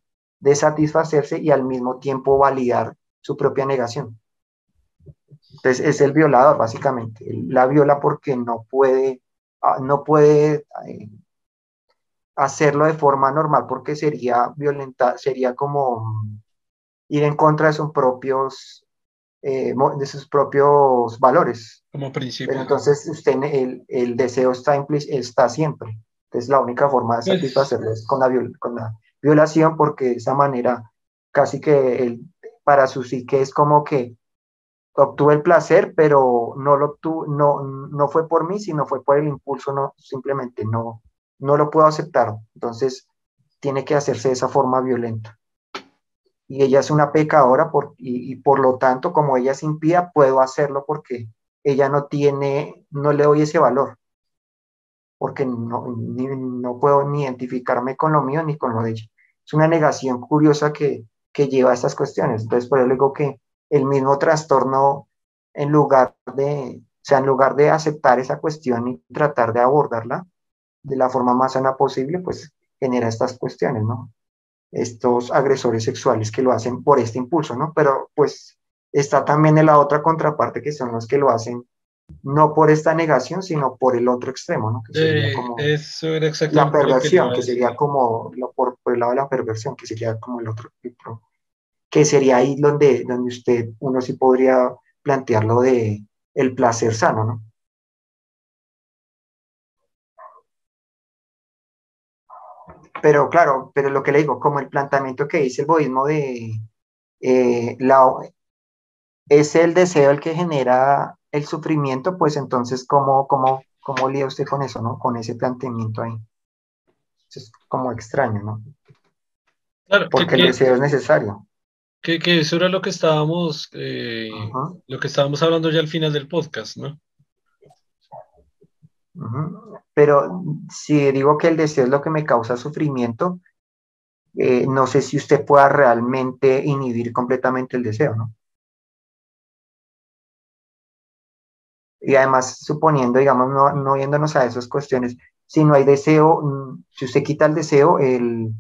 satisfacerse y al mismo tiempo validar su propia negación. Entonces es el violador, básicamente. la viola porque no puede, ah, no puede eh, hacerlo de forma normal porque sería violenta, sería como ir en contra de sus propios, eh, de sus propios valores. Como principio. entonces usted, el, el deseo está, está siempre. Entonces la única forma de pues satisfacerlo es con la, con la violación porque de esa manera casi que el, para su psique es como que obtuve el placer, pero no lo obtuve, no, no fue por mí, sino fue por el impulso, no, simplemente no, no lo puedo aceptar. Entonces, tiene que hacerse de esa forma violenta. Y ella es una pecadora por, y, por lo tanto, como ella es impía, puedo hacerlo porque ella no tiene, no le doy ese valor. Porque no, no puedo ni identificarme con lo mío ni con lo de ella. Es una negación curiosa que, que lleva a estas cuestiones. Entonces, por eso digo que el mismo trastorno, en lugar de, o sea, en lugar de aceptar esa cuestión y tratar de abordarla, de la forma más sana posible, pues genera estas cuestiones, ¿no? Estos agresores sexuales que lo hacen por este impulso, ¿no? Pero pues está también en la otra contraparte que son los que lo hacen no por esta negación, sino por el otro extremo, ¿no? Que sería como eso era exactamente la perversión, que, sería como lo, por, el lado de la perversión, que sería como el otro, que sería ahí donde, donde usted, uno sí podría plantearlo de el placer sano, ¿no? Pero claro, pero lo que le digo, como el planteamiento que dice el budismo de eh, la, es el deseo el que genera el sufrimiento, pues entonces, ¿cómo, cómo, cómo lía usted con eso, no? Con ese planteamiento ahí. Es como extraño, ¿no? Claro, Porque el deseo es necesario. Que, que, eso era lo que estábamos, eh, lo que estábamos hablando ya al final del podcast, ¿no? Pero si digo que el deseo es lo que me causa sufrimiento, eh, no sé si usted pueda realmente inhibir completamente el deseo, ¿no? Y además, suponiendo, digamos, no, no yéndonos a esas cuestiones, si no hay deseo, mm, si usted quita el deseo, el,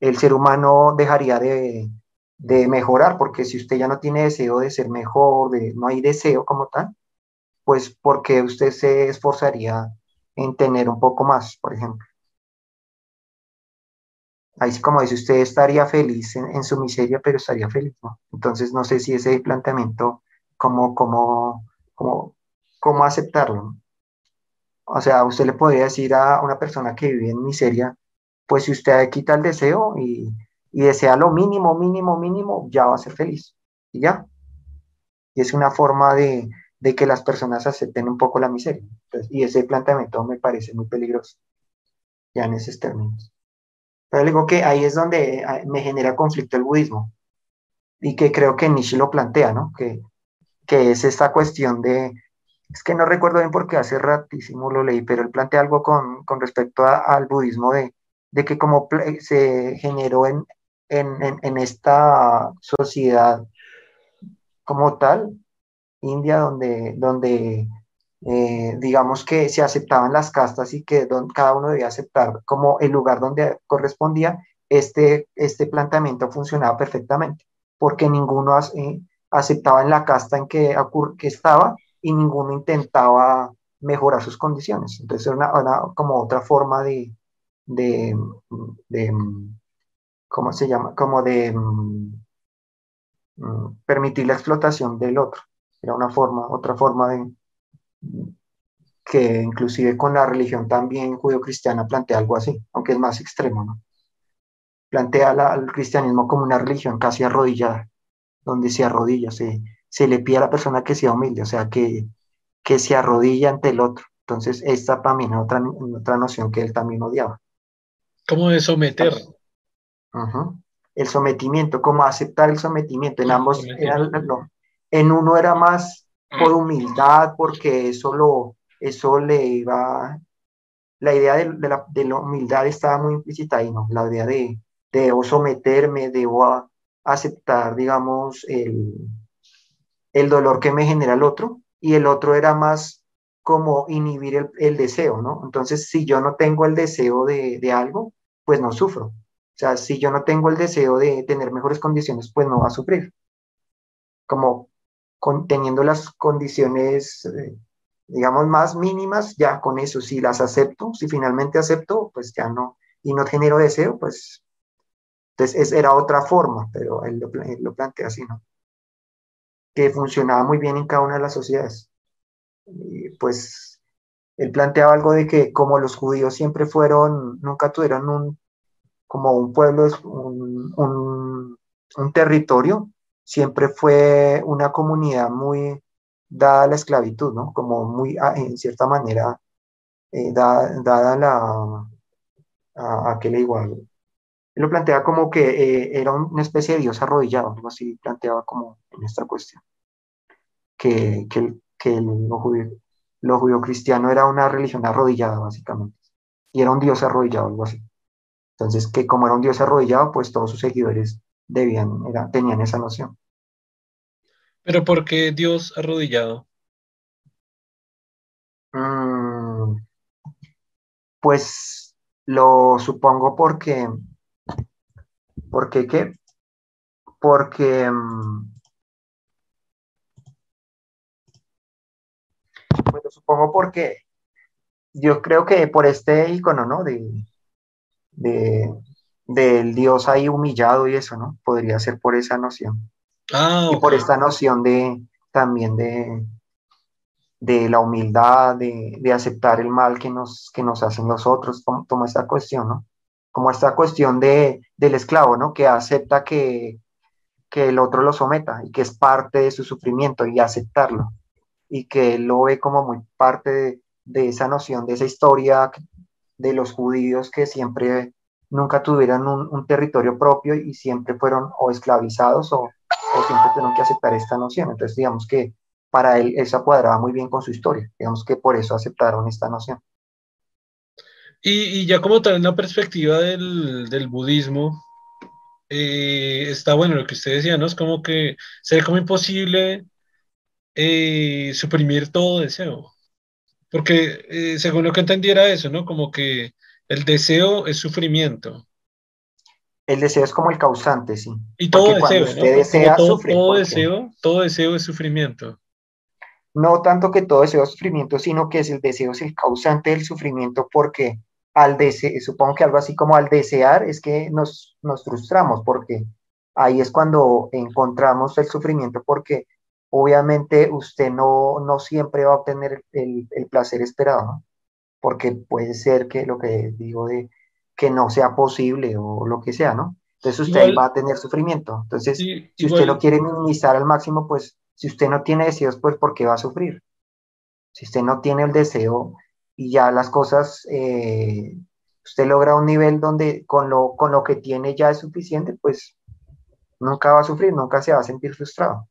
el ser humano dejaría de, de, mejorar, porque si usted ya no tiene deseo de ser mejor, de, no hay deseo como tal, pues porque usted se esforzaría en tener un poco más, por ejemplo. Ahí como dice, usted estaría feliz en, su miseria, pero estaría feliz. Entonces, no sé si ese planteamiento, cómo, cómo, cómo, cómo aceptarlo. O sea, usted le podría decir a una persona que vive en miseria, pues si usted quita el deseo y, y desea lo mínimo, mínimo, mínimo, ya va a ser feliz. Y ya. Y es una forma de, de que las personas acepten un poco la miseria. y ese planteamiento me parece muy peligroso, ya en esos términos. Pero digo que ahí es donde ah, me genera conflicto el budismo, y que creo que Nietzsche lo plantea, ¿no? Que, que es esta cuestión de, es que no recuerdo bien porque hace ratísimo lo leí, pero él plantea algo con, con respecto al budismo de, de que como se generó en, en, en, en esta sociedad como tal, India, donde, donde eh, digamos que se aceptaban las castas y que cada uno debía aceptar como el lugar donde correspondía, este, este planteamiento funcionaba perfectamente, porque ninguno eh, aceptaba en la casta en que, que estaba y ninguno intentaba mejorar sus condiciones. Entonces era una, como otra forma de, ¿cómo se llama? Como de mm, mm, permitir la explotación del otro. Era una forma, otra forma de que inclusive con la religión también judío-cristiana plantea algo así, aunque es más extremo, ¿no? Plantea el cristianismo como una religión casi arrodillada, donde se arrodilla, se, se le pide a la persona que sea humilde, o sea, que, que se arrodilla ante el otro. Entonces, esta también es otra, otra noción que él también odiaba. ¿Cómo de someter? El sometimiento, como aceptar el sometimiento. En ambos, en uno era más por humildad, porque eso, lo, eso le iba, la idea de, la, de la, humildad estaba muy implícita ahí, ¿no? La idea de, debo someterme, debo aceptar, digamos, el, el dolor que me genera el otro, y el otro era más como inhibir el, el deseo, ¿no? Entonces, si yo no tengo el deseo de, de algo, pues no sufro. O sea, si yo no tengo el deseo de tener mejores condiciones, pues no va a sufrir. Como teniendo las condiciones, eh, digamos, más mínimas, ya con eso, si las acepto, si finalmente acepto, pues ya no, y no genero deseo, pues, entonces era otra forma, pero él lo, plantea así, ¿no? Que funcionaba muy bien en cada una de las sociedades. Pues él planteaba algo de que como los judíos siempre fueron, nunca tuvieron un, como un pueblo, un, un, un territorio, siempre fue una comunidad muy dada a la esclavitud, ¿no? Como muy, ah, en cierta manera, eh, dada, dada la, a, aquel igual. Él lo plantea como que eh, era una especie de dios arrodillado, algo así planteaba como en esta cuestión. Que, que, que lo lo judío cristiano era una religión arrodillada, básicamente. Y era un dios arrodillado, algo así. Entonces, que como era un dios arrodillado, pues todos sus seguidores debían, era, tenían esa noción. Pero ¿por qué Dios arrodillado? Mm, pues lo supongo porque, porque qué, porque mm, pues lo supongo porque yo creo que por este icono, ¿no? De, de, del Dios ahí humillado y eso, ¿no? Podría ser por esa noción. Ah, y por esta noción de también de, de la humildad, de, de, aceptar el mal que nos, que nos hacen los otros, como, esta cuestión, ¿no? Como esta cuestión de, del esclavo, ¿no? Que acepta que, que el otro lo someta y que es parte de su sufrimiento y aceptarlo. Y que él lo ve como muy parte de, de esa noción, de esa historia de los judíos que siempre nunca tuvieron un, territorio propio y siempre fueron o esclavizados o, o, siempre tuvieron que aceptar esta noción. Entonces, digamos que para él eso cuadraba muy bien con su historia. Digamos que por eso aceptaron esta noción. Y, y ya como tal en la perspectiva del, del budismo, eh, está bueno lo que usted decía, ¿no? Es como que sería como imposible eh, suprimir todo deseo. Porque eh, según lo que entendiera eso, ¿no? Como que el deseo es sufrimiento. El deseo es como el causante, sí. Y todo deseo, ¿no? Desea, todo, todo deseo, todo deseo es sufrimiento. No tanto que todo deseo es sufrimiento, sino que es el deseo es el causante del sufrimiento porque al desear, supongo que algo así como al desear es que nos, nos frustramos porque ahí es cuando encontramos el sufrimiento porque obviamente usted no, no siempre va a obtener el, el, placer esperado, ¿no? Porque puede ser que lo que digo de que no sea posible o lo que sea, ¿no? Entonces usted va a tener sufrimiento. Entonces, si usted lo quiere minimizar al máximo, pues Si usted no tiene deseos, pues ¿por qué va a sufrir? Si usted no tiene el deseo y ya las cosas, eh, usted logra un nivel donde con lo, con lo que tiene ya es suficiente, pues nunca va a sufrir, nunca se va a sentir frustrado.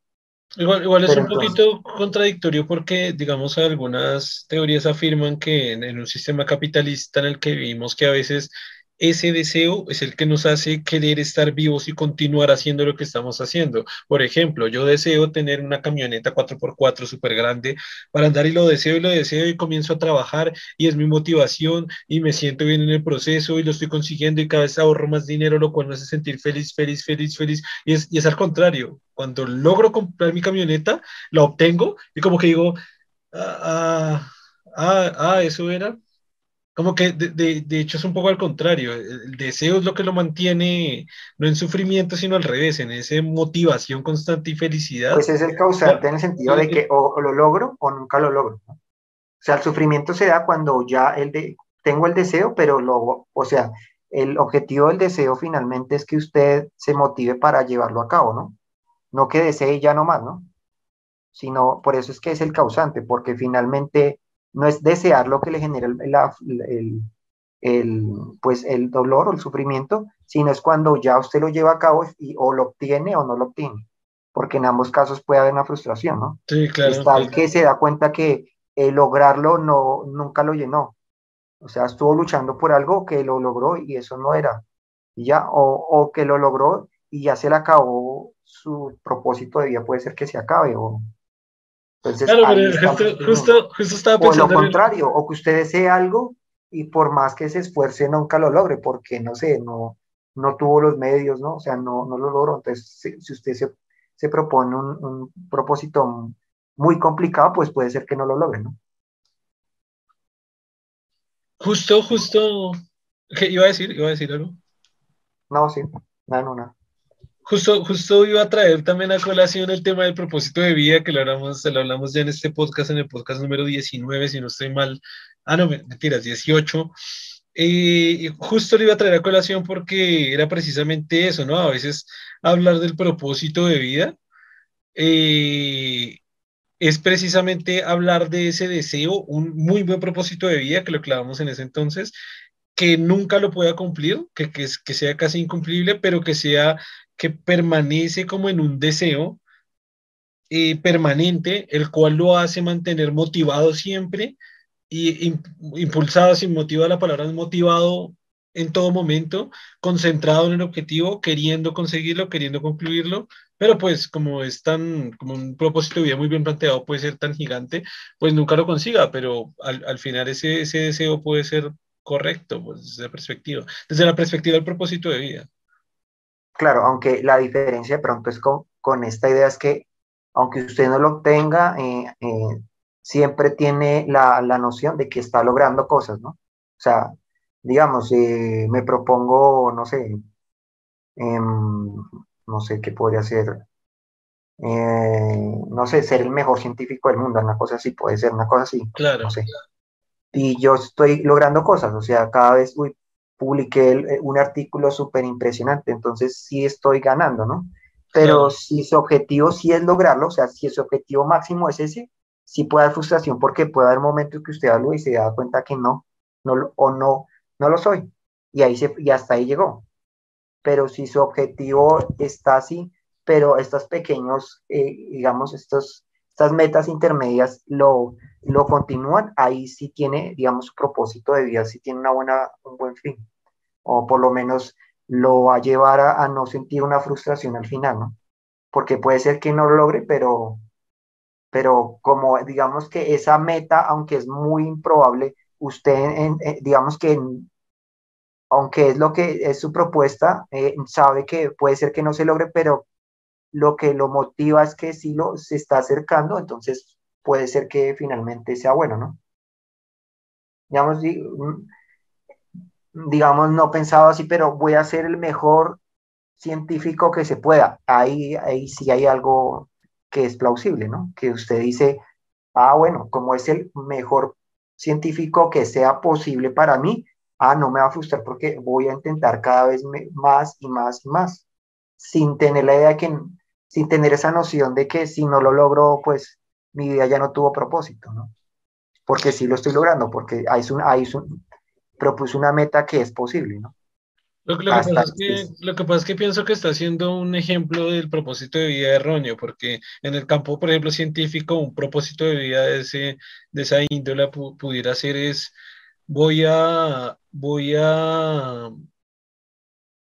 Igual, igual es un poquito contradictorio porque, digamos, algunas teorías afirman que en, un sistema capitalista en el que vivimos que a veces ese deseo es el que nos hace querer estar vivos y continuar haciendo lo que estamos haciendo. Por ejemplo, yo deseo tener una camioneta 4x4 súper grande para andar y lo deseo y lo deseo y comienzo a trabajar y es mi motivación y me siento bien en el proceso y lo estoy consiguiendo y cada vez ahorro más dinero, lo cual me hace sentir feliz, feliz, feliz, feliz. Y es, y es al contrario, cuando logro comprar mi camioneta, la obtengo y como que digo, ah, ah, ah, ah eso era como que de, de, hecho es un poco al contrario, el deseo es lo que lo mantiene no en sufrimiento, sino al revés, en esa motivación constante y felicidad. Pues es el causante en el sentido de que o, lo logro o nunca lo logro. O sea, el sufrimiento se da cuando ya el de, tengo el deseo, pero lo, o sea, el objetivo del deseo finalmente es que usted se motive para llevarlo a cabo, ¿no? No que desee ya no más, ¿no? Sino, por eso es que es el causante, porque finalmente no es desear lo que le genera el, el, pues el dolor o el sufrimiento, sino es cuando ya usted lo lleva a cabo y o lo obtiene o no lo obtiene, porque en ambos casos puede haber una frustración, ¿no? Sí, claro. Es tal que se da cuenta que lograrlo no, nunca lo llenó, o sea, estuvo luchando por algo que lo logró y eso no era, y ya, o, o que lo logró y ya se le acabó su propósito de vida, puede ser que se acabe o claro, pero justo, justo, estaba pensando. O lo contrario, o que usted desee algo y por más que se esfuerce nunca lo logre, porque no sé, no, no tuvo los medios, ¿no? O sea, no, no lo logró. Entonces, si, usted se, se propone un, un, propósito muy complicado, pues puede ser que no lo logre, ¿no? Justo, justo. ¿Qué iba a decir? ¿Iba a decir algo? No, sí, nada, no, nada. Justo, justo iba a traer también a colación el tema del propósito de vida, que lo hablamos, lo hablamos ya en este podcast, en el podcast número 19, si no estoy mal. Ah, no, mentiras, 18. Eh, justo lo iba a traer a colación porque era precisamente eso, ¿no? A veces hablar del propósito de vida eh, es precisamente hablar de ese deseo, un muy buen propósito de vida, que lo clavamos en ese entonces, que nunca lo pueda cumplir, que, que, sea casi incumplible, pero que sea que permanece como en un deseo eh, permanente, el cual lo hace mantener motivado siempre y impulsado, sin motivo la palabra, motivado en todo momento, concentrado en el objetivo, queriendo conseguirlo, queriendo concluirlo, pero pues como es tan, como un propósito de vida muy bien planteado, puede ser tan gigante, pues nunca lo consiga, pero al, al final ese, ese deseo puede ser correcto, pues desde la perspectiva, desde la perspectiva del propósito de vida. Claro, aunque la diferencia de pronto es con, con esta idea es que aunque usted no lo tenga, eh, eh, siempre tiene la, la, noción de que está logrando cosas, ¿no? O sea, digamos, eh, me propongo, no sé, em, no sé qué podría ser, no sé, ser el mejor científico del mundo, una cosa así, puede ser una cosa así, claro. no sé. Y yo estoy logrando cosas, o sea, cada vez, uy, publiqué eh, un artículo súper impresionante, entonces sí estoy ganando, ¿no? Pero si su objetivo sí es lograrlo, o sea, si su objetivo máximo es ese, sí puede dar frustración porque puede haber momentos que usted algo y se da cuenta que no, no o no, no lo soy. Y ahí se, y hasta ahí llegó. Pero si su objetivo está así, pero estos pequeños, eh, digamos, estos, estas metas intermedias lo, lo continúan, ahí sí tiene, digamos, su propósito de vida, sí tiene una buena, un buen fin, o por lo menos lo va a llevar a, no sentir una frustración al final, ¿no? Porque puede ser que no lo logre, pero, pero como digamos que esa meta, aunque es muy improbable, usted, digamos que aunque es lo que es su propuesta, eh, sabe que puede ser que no se logre, pero lo que lo motiva es que si lo se está acercando, entonces puede ser que finalmente sea bueno, ¿no? Digamos, mm, digamos, no pensado así, pero voy a ser el mejor científico que se pueda. Ahí, ahí sí hay algo que es plausible, ¿no? Que usted dice, ah, bueno, como es el mejor científico que sea posible para mí, ah, no me va a frustrar porque voy a intentar cada vez más y más y más, sin tener la idea de que sin tener esa noción de que si no lo logro, pues mi vida ya no tuvo propósito, ¿no? Porque sí lo estoy logrando, porque hay un, hay un, propuse una meta que es posible, ¿no? Lo, que pasa es que, lo, que, pasa es que, pienso que está haciendo un ejemplo del propósito de vida erróneo, porque en el campo, por ejemplo, científico, un propósito de vida de, ese, de esa índole pudiera ser es, voy a, voy a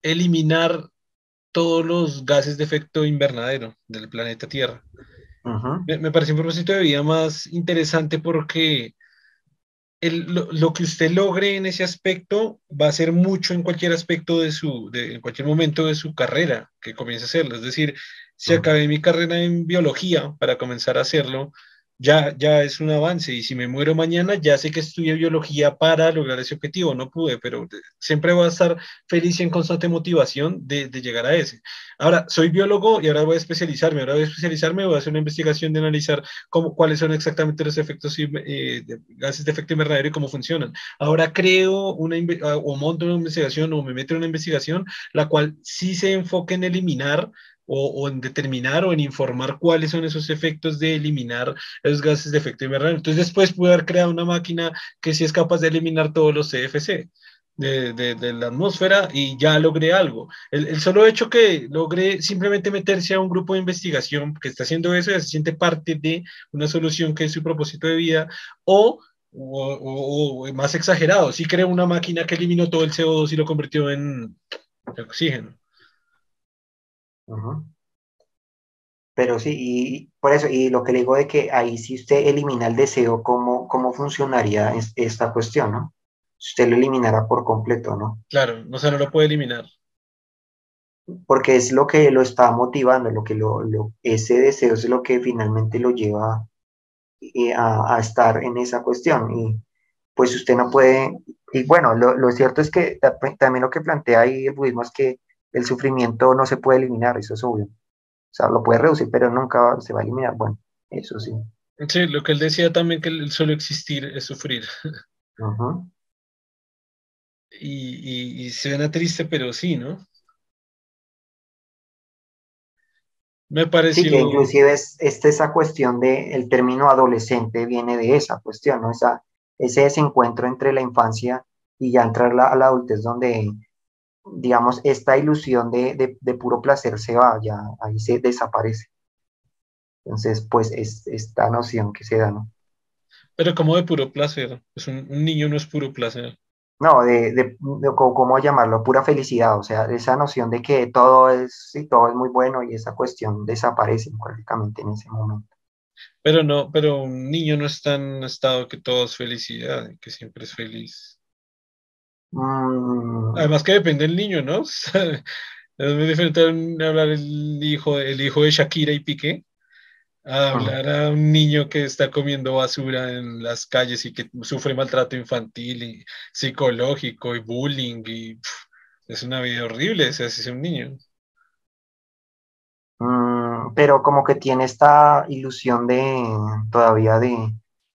eliminar todos los gases de efecto invernadero del planeta Tierra. Me, me, parece un propósito de vida más interesante porque lo, que usted logre en ese aspecto va a ser mucho en cualquier aspecto de su, de, en cualquier momento de su carrera que comience a hacerlo. Es decir, si acabé mi carrera en biología para comenzar a hacerlo, ya, ya es un avance. Y si me muero mañana, ya sé que estudié biología para lograr ese objetivo. No pude, pero siempre voy a estar feliz y en constante motivación de, de, llegar a ese. Ahora, soy biólogo y ahora voy a especializarme. Ahora voy a especializarme, voy a hacer una investigación de analizar cómo, cuáles son exactamente los efectos eh, de gases de efecto invernadero y cómo funcionan. Ahora creo una, ah, o monto una investigación o me meto en una investigación, la cual sí se enfoque en eliminar o, en determinar o en informar cuáles son esos efectos de eliminar los gases de efecto invernadero. Entonces después pude haber creado una máquina que sí es capaz de eliminar todos los CFC. De, de, la atmósfera y ya logré algo. El, el, solo hecho que logré simplemente meterse a un grupo de investigación que está haciendo eso ya se siente parte de una solución que es su propósito de vida o, o, o más exagerado, sí creé una máquina que eliminó todo el CO2 y lo convirtió en oxígeno. Pero sí, y por eso, y lo que le digo de que ahí si usted elimina el deseo, ¿cómo, cómo funcionaría esta cuestión, no? Si usted lo eliminara por completo, ¿no? Claro, o sea, no lo puede eliminar. Porque es lo que lo está motivando, lo que lo, ese deseo es lo que finalmente lo lleva eh, a, a, estar en esa cuestión. Y pues usted no puede, y bueno, lo, lo cierto es que también lo que plantea ahí el budismo es que el sufrimiento no se puede eliminar, eso es obvio. O sea, lo puede reducir, pero nunca se va a eliminar. Bueno, eso sí. Sí, lo que él decía también que el solo existir es sufrir. y, y, suena triste, pero sí, ¿no? Me pareció... Sí, que inclusive es, esa cuestión de el término adolescente viene de esa cuestión, ¿no? Esa, ese desencuentro entre la infancia y ya entrar a la adultez donde digamos, esta ilusión de, puro placer se va, ya ahí se desaparece. Entonces, pues es esta noción que se da, ¿no? Pero como de puro placer, pues un, niño no es puro placer. No, de, de, ¿cómo llamarlo? Pura felicidad, o sea, esa noción de que todo es, y todo es muy bueno y esa cuestión desaparece prácticamente en ese momento. Pero no, pero un niño no está en estado que todo es felicidad, que siempre es feliz. Mm. Además que depende del niño, ¿no? es muy diferente hablar el hijo, el hijo de Shakira y Piqué a hablar a un niño que está comiendo basura en las calles y que sufre maltrato infantil y psicológico y bullying y es una vida horrible, ese es un niño. Mm, pero como que tiene esta ilusión de todavía de,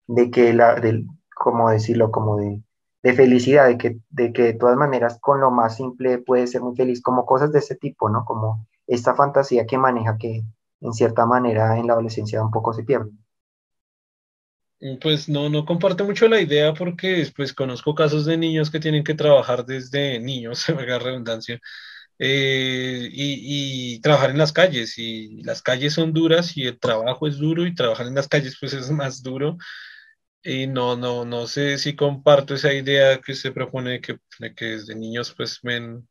de que la, del, como decirlo, como de de felicidad, de que, de que de todas maneras con lo más simple puede ser muy feliz, como cosas de ese tipo, ¿no? Como esta fantasía que maneja que en cierta manera en la adolescencia un poco se pierde. Mm, pues no, no comparto mucho la idea porque después conozco casos de niños que tienen que trabajar desde niños, se me redundancia, eh, y, y, trabajar en las calles. Y las calles son duras y el trabajo es duro y trabajar en las calles pues es más duro. Y no, no, no sé si comparto esa idea que se propone que, que desde niños pues ven,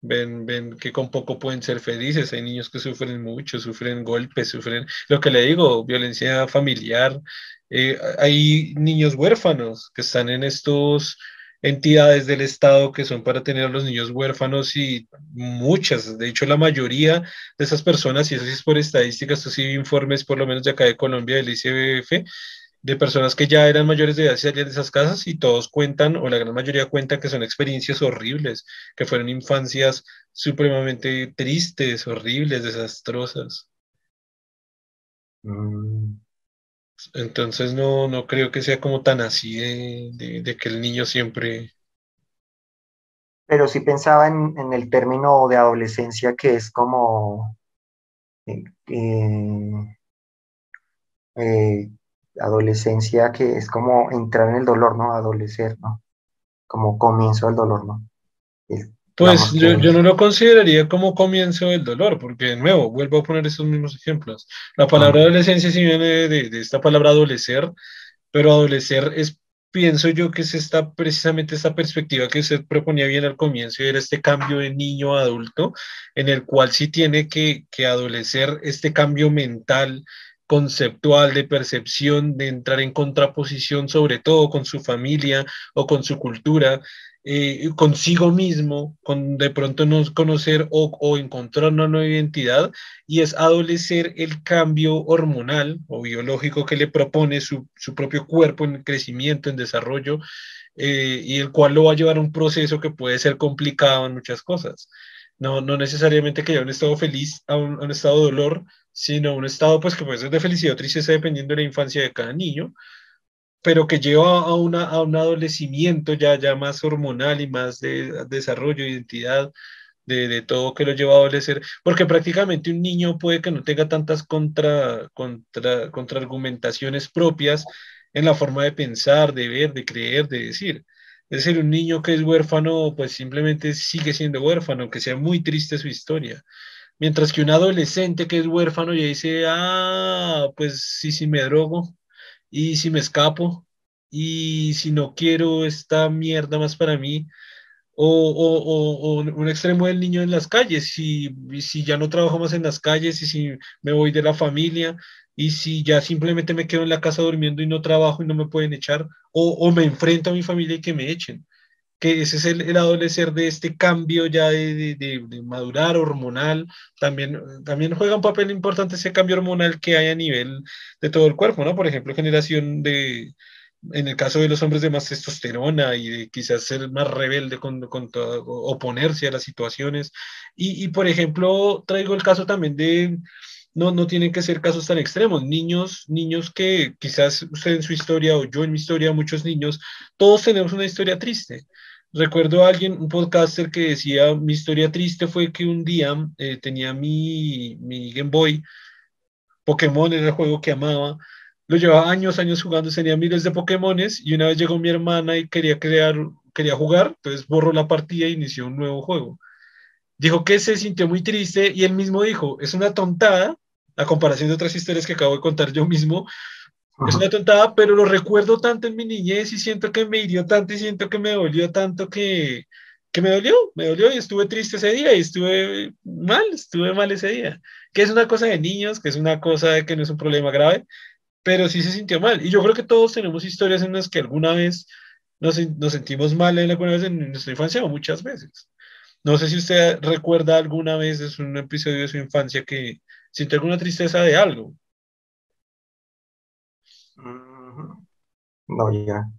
ven, ven que con poco pueden ser felices. Hay niños que sufren mucho, sufren golpes, sufren, lo que le digo, violencia familiar. Eh, hay niños huérfanos que están en estos entidades del Estado que son para tener a los niños huérfanos y muchas, de hecho la mayoría de esas personas, y eso sí es por estadísticas, estos sí informes por lo menos de acá de Colombia, del ICBF, de personas que ya eran mayores de edad y salían de esas casas y todos cuentan, o la gran mayoría cuentan que son experiencias horribles, que fueron infancias supremamente tristes, horribles, desastrosas. Mm. Entonces no, no creo que sea como tan así de, que el niño siempre... Pero sí pensaba en, en, el término de adolescencia que es como adolescencia que es como entrar en el dolor, ¿no? Adolecer, ¿no? Como comienzo del dolor, ¿no? Pues yo, yo, no lo consideraría como comienzo del dolor, porque de nuevo, vuelvo a poner estos mismos ejemplos. La palabra adolescencia sí viene de, de, esta palabra adolecer, pero adolecer es, pienso yo que es esta, precisamente esta perspectiva que usted proponía bien al comienzo, y era este cambio de niño a adulto, en el cual sí tiene que, que adolecer este cambio mental, conceptual, de percepción, de entrar en contraposición sobre todo con su familia o con su cultura, eh, consigo mismo, con de pronto no conocer o, o, encontrar una nueva identidad, y es adolecer el cambio hormonal o biológico que le propone su, su propio cuerpo en crecimiento, en desarrollo, eh, y el cual lo va a llevar a un proceso que puede ser complicado en muchas cosas. No, no necesariamente que haya un estado feliz a un, a un estado de dolor, sino un estado pues que puede ser de felicidad o tristeza dependiendo de la infancia de cada niño, pero que lleva a, una, a un adolecimiento ya, ya más hormonal y más de, desarrollo, identidad, de, de, todo que lo lleva a adolecer, porque prácticamente un niño puede que no tenga tantas contra, contra, contraargumentaciones propias en la forma de pensar, de ver, de creer, de decir. Es decir, un niño que es huérfano, pues simplemente sigue siendo huérfano, que sea muy triste su historia. Mientras que un adolescente que es huérfano ya dice, ah, pues sí, sí me drogo, y si me escapo, y si no quiero esta mierda más para mí, o, o, o, un extremo del niño en las calles, si, si ya no trabajo más en las calles, y si me voy de la familia, y si ya simplemente me quedo en la casa durmiendo y no trabajo y no me pueden echar, o, me enfrento a mi familia y que me echen que ese es el, el adolecer de este cambio ya de, de, madurar hormonal, también, también juega un papel importante ese cambio hormonal que hay a nivel de todo el cuerpo, ¿no? Por ejemplo, generación de, en el caso de los hombres de más testosterona y de quizás ser más rebelde con, con todo, oponerse a las situaciones. Y, y, por ejemplo, traigo el caso también de, no, no tienen que ser casos tan extremos, niños, niños que quizás usted en su historia o yo en mi historia, muchos niños, todos tenemos una historia triste Recuerdo a alguien, un podcaster que decía, mi historia triste fue que un día eh, tenía mi, mi Game Boy, Pokémon era el juego que amaba, lo llevaba años, años jugando, tenía miles de Pokémones y una vez llegó mi hermana y quería crear, quería jugar, entonces borró la partida e inició un nuevo juego. Dijo que se sintió muy triste y él mismo dijo, es una tontada, a comparación de otras historias que acabo de contar yo mismo, es una tontada, pero lo recuerdo tanto en mi niñez y siento que me hirió tanto y siento que me dolió tanto que, que me dolió, me dolió y estuve triste ese día y estuve mal, estuve mal ese día. Que es una cosa de niños, que es una cosa de que no es un problema grave, pero sí se sintió mal. Y yo creo que todos tenemos historias en las que alguna vez nos, nos sentimos mal en alguna vez en nuestra infancia o muchas veces. No sé si usted recuerda alguna vez, es un episodio de su infancia que sintió alguna tristeza de algo. No, ya,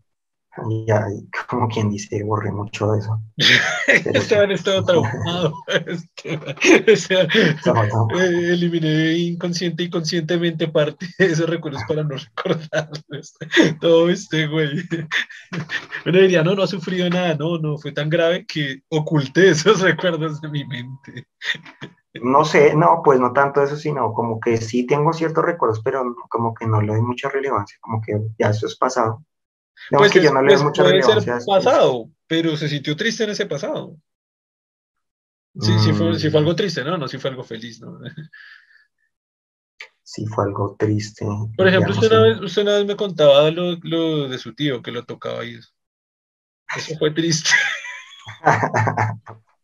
ya, como quien dice, borré mucho de eso. Esteban estaba traumado. Eh, eliminé inconsciente y conscientemente parte de esos recuerdos para no recordarlos. Todo este güey. Uno diría, no, no ha sufrido nada, no, no, fue tan grave que oculté esos recuerdos de mi mente. No sé, no, pues no tanto eso, sino como que sí tengo ciertos recuerdos, pero como que no le doy mucha relevancia, como que ya eso es pasado. pues que yo no le doy pues mucha relevancia. Ser pasado, pero se sintió triste en ese pasado. Sí, sí, fue, sí fue algo mm. triste, ¿no? No, sí fue algo feliz, ¿no? Sí fue algo triste. Por ejemplo, usted, una vez, usted, una vez, me contaba lo, lo, de su tío que lo tocaba ahí. Eso fue triste.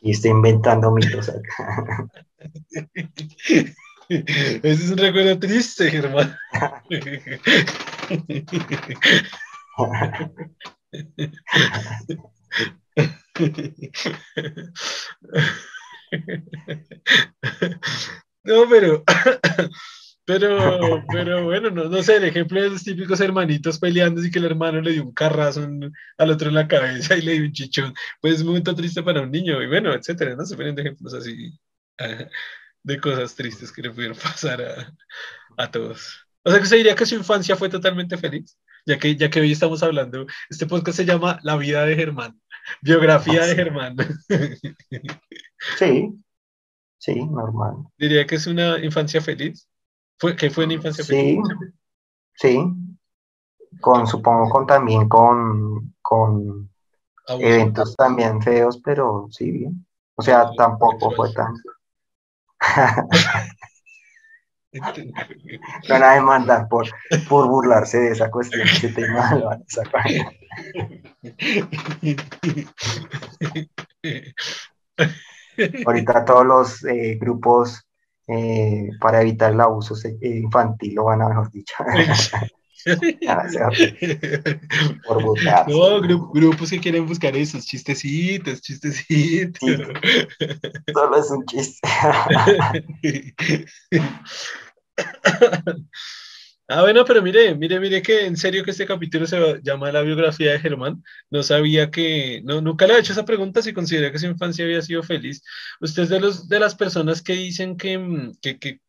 Y estoy inventando mitos acá. Ese es un recuerdo triste, Germán. No, pero pero, pero bueno, no, no sé, el ejemplo de los típicos hermanitos peleando y que el hermano le dio un carrazo al otro en la cabeza y le dio un chichón. Pues es un momento triste para un niño y bueno, etcétera, ¿no? Se ponen ejemplos así de cosas tristes que le pudieron pasar a, a todos. O sea que se diría que su infancia fue totalmente feliz, ya que, ya que hoy estamos hablando, este podcast se llama La vida de Germán, biografía de Germán. Sí, Sí, normal. Diría que es una infancia feliz. ¿Fue, que fue una infancia Sí, sí. Con, supongo, con también con, con Abuso. eventos también feos, pero sí, bien. O sea, tampoco fue tan... Van a demandar por, por burlarse de esa cuestión, van a sacar. Ahorita todos los eh, grupos eh, para evitar el abuso eh, infantil lo van a, mejor dicho, van a hacer por burlarse. No, gru- grupos que quieren buscar esos chistecitos, chistecitos. Sí. Solo es un chiste. Ah, bueno, pero mire, mire, mire que en serio que este capítulo se llama La biografía de Germán. No sabía que, no, nunca le he hecho esa pregunta si considera que su infancia había sido feliz. Usted es de los de las personas que dicen que, mm, que, que,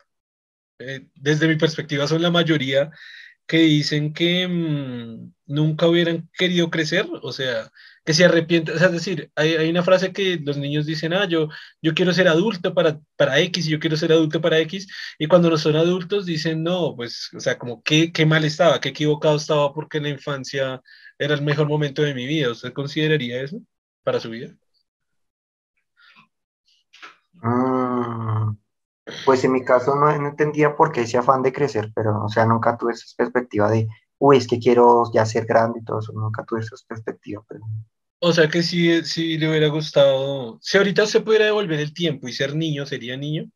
eh, desde mi perspectiva son la mayoría que dicen que mm, nunca hubieran querido crecer, o sea, que se arrepienten, o sea, es decir, hay, una frase que los niños dicen, ah, yo, yo quiero ser adulto para, para X yo quiero ser adulto para X, y cuando no son adultos dicen, no, pues, o sea, como qué, qué mal estaba, qué equivocado estaba porque la infancia era el mejor momento de mi vida. ¿Usted consideraría eso para su vida? Mm, pues en mi caso no, no entendía por qué ese afán de crecer, pero, o sea, nunca tuve esa perspectiva de, uy, es que quiero ya ser grande y todo eso, nunca tuve esa perspectiva, pero O sea que si, le hubiera gustado, si ahorita se pudiera devolver el tiempo y ser niño, ¿sería niño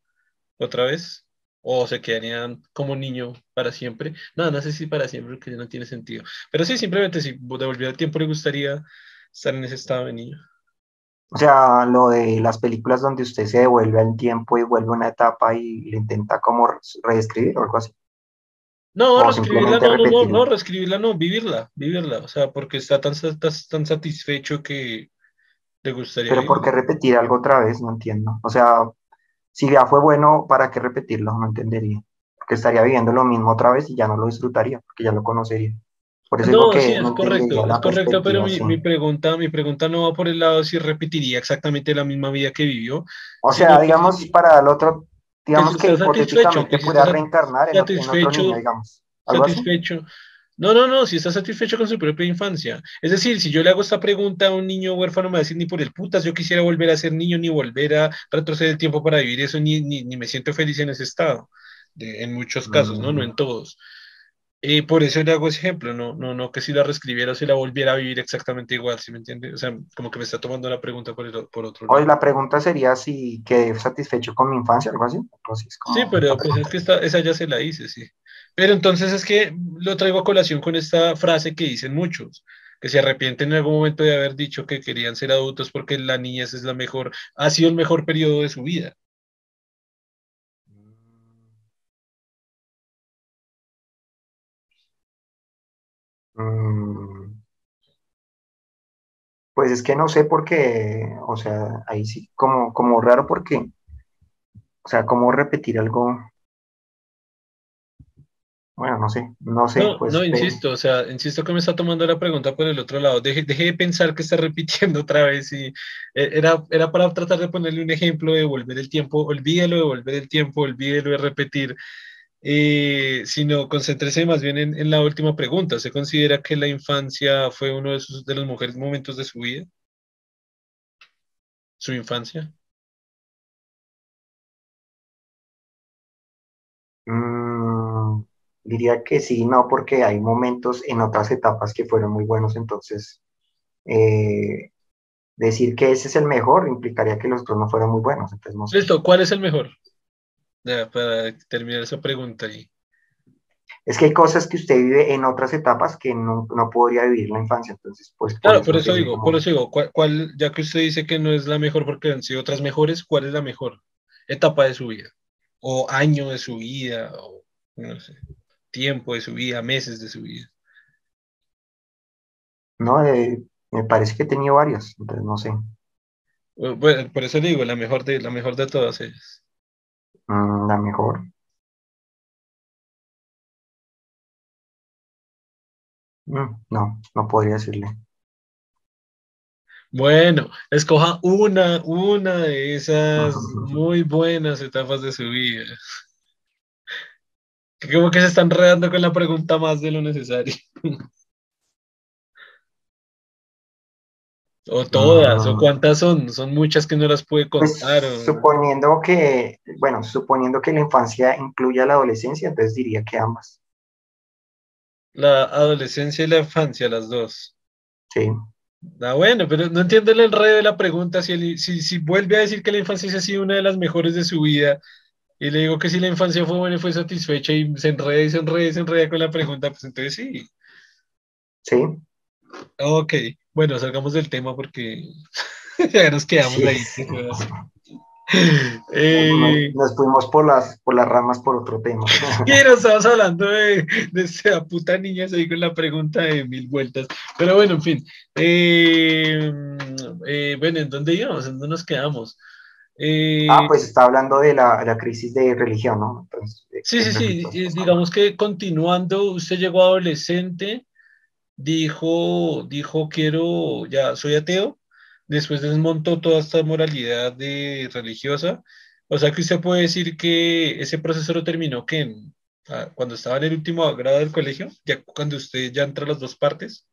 otra vez? ¿O se quedarían como niño para siempre? No, no sé si para siempre, porque no tiene sentido. Pero sí, simplemente si devolviera el tiempo le gustaría estar en ese estado de niño. O sea, lo de las películas donde usted se devuelve al tiempo y vuelve a una etapa y le intenta como re- reescribir o algo así. No, reescribirla no, no, no, reescribirla no, vivirla, vivirla. O sea, porque está tan, tan, tan satisfecho que le gustaría Pero ¿por qué repetir algo otra vez? No entiendo. O sea, si ya fue bueno, ¿para qué repetirlo? No entendería. Porque estaría viviendo lo mismo otra vez y ya no lo disfrutaría, porque ya lo conocería. Por eso No, sí, que es no entendería correcto, es correcto, pero mi, sí. mi pregunta, mi pregunta no va por el lado si repetiría exactamente la misma vida que vivió, O sea, digamos, para el otro, digamos que está satisfecho, que hipotéticamente sat- reencarnar en, ot- en otro niño, digamos. ¿Algo así? satisfecho. No, no, no, si está satisfecho con su propia infancia. Es decir, si yo le hago esta pregunta a un niño huérfano, me va a decir ni por el putas, yo quisiera volver a ser niño, ni volver a retroceder el tiempo para vivir eso, ni, ni, ni me siento feliz en ese estado. De- en muchos casos, ¿no? No Mm, en todos. Eh, por eso le hago ese ejemplo, no, no, no que si la reescribiera o si la volviera a vivir exactamente igual, ¿sí me entiende? O sea, como que me está tomando la pregunta por, el- por otro lado. la pregunta sería si quedé satisfecho con mi infancia, algo así. Sí, pero pues es que esta, esa ya se la hice, sí. Pero entonces es que lo traigo a colación con esta frase que dicen muchos, que se arrepienten en algún momento de haber dicho que querían ser adultos porque la niñez es la mejor, ha sido el mejor periodo de su vida. Mm, pues es que no sé por qué, o sea, ahí sí, como, como raro porque, o sea, como repetir algo, bueno, no sé, no sé, No, pues, no, insisto, o sea, insisto que me está tomando la pregunta por el otro lado. Deje, deje de pensar que está repitiendo otra vez y eh, era, era para tratar de ponerle un ejemplo de volver el tiempo, olvídelo de volver el tiempo, olvídelo de repetir, eh, sino concéntrese más bien en, en la última pregunta. ¿Se considera que la infancia fue uno de, sus, de los mejores momentos de su vida? ¿Su infancia? mm, diría que sí, no, porque hay momentos en otras etapas que fueron muy buenos, entonces, eh, decir que ese es el mejor implicaría que los otros no fueron muy buenos, entonces no sé. Listo, ¿cuál es el mejor? Ya, para terminar esa pregunta ahí. Es que hay cosas que usted vive en otras etapas que no, no podría vivir en la infancia, entonces, pues, por Claro, eso por eso digo, por eso digo, ¿cuál, cuál- ya que usted dice que no es la mejor porque han sido otras mejores, ¿cuál es la mejor etapa de su vida? O año de su vida, o no sé, tiempo de su vida, meses de su vida. no, Eh, me parece que he tenido varios, entonces no sé. Bueno, por eso digo, la mejor de, la mejor de todas ellas. Mm, la mejor. Mm, no, no podría decirle. Bueno, escoja una, una de esas muy buenas etapas de su vida. Que como que se están enredando con la pregunta más de lo necesario. O todas, o Mm, cuántas son, son muchas que no las puede Pues contar. o- suponiendo que, bueno, suponiendo que la infancia incluya la adolescencia, entonces diría que ambas. La adolescencia y la infancia, las dos. Sí. Ah, bueno, pero no entiendo el enredo de la pregunta. Si, el- si, si vuelve a decir que la infancia ha sido una de las mejores de su vida, y le digo que si la infancia fue buena y fue satisfecha, y se enreda y se enreda y se enreda con la pregunta, pues entonces sí. Sí, Ok, bueno, salgamos del tema porque ya nos quedamos sí. ahí. Eh, Nos fuimos por las, por las ramas por otro tema. y nos estamos hablando de, de esa puta niña ahí con la pregunta de mil vueltas. Pero bueno, en fin. Eh, eh, bueno, ¿en dónde íbamos? ¿En dónde nos quedamos? Eh, Ah, pues está hablando de la, la crisis de religión, ¿no? Entonces, sí, sí, sí. Digamos que continuando, usted llegó adolescente, dijo, dijo, quiero, ya soy ateo. Después desmontó toda esta moralidad de religiosa. O sea que usted puede decir que ese proceso lo terminó que en, ah, cuando estaba en el último grado del colegio, ya cuando usted ya entra a las dos partes.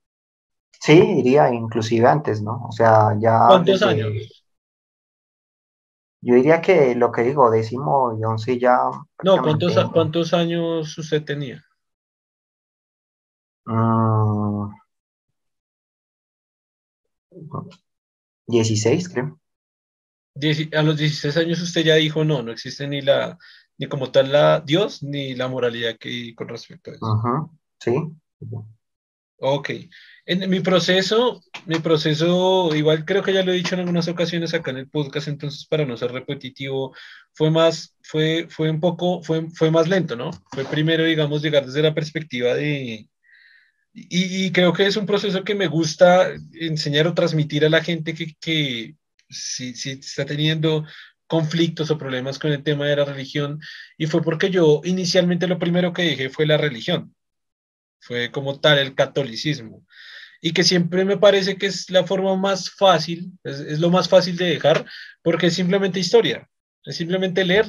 Sí, diría inclusive antes, ¿no? O sea, ya ¿Cuántos desde- años? Yo diría que lo que digo, décimo y once ya No, ¿cuántos, cuántos años usted tenía? Mm, 16, creo. Dieci- a los 16 años usted ya dijo, no, no existe ni la, ni como tal la Dios, ni la moralidad que con respecto a eso. Sí. Ok. En mi proceso, mi proceso, igual creo que ya lo he dicho en algunas ocasiones acá en el podcast, entonces para no ser repetitivo, fue más, fue, fue un poco, fue, fue más lento, ¿no? Fue primero, digamos, llegar desde la perspectiva de, y, creo que es un proceso que me gusta enseñar o transmitir a la gente que, que si, si está teniendo conflictos o problemas con el tema de la religión, y fue porque yo inicialmente lo primero que dije fue la religión, fue como tal el catolicismo, y que siempre me parece que es la forma más fácil, es, es lo más fácil de dejar, porque es simplemente historia. Es simplemente leer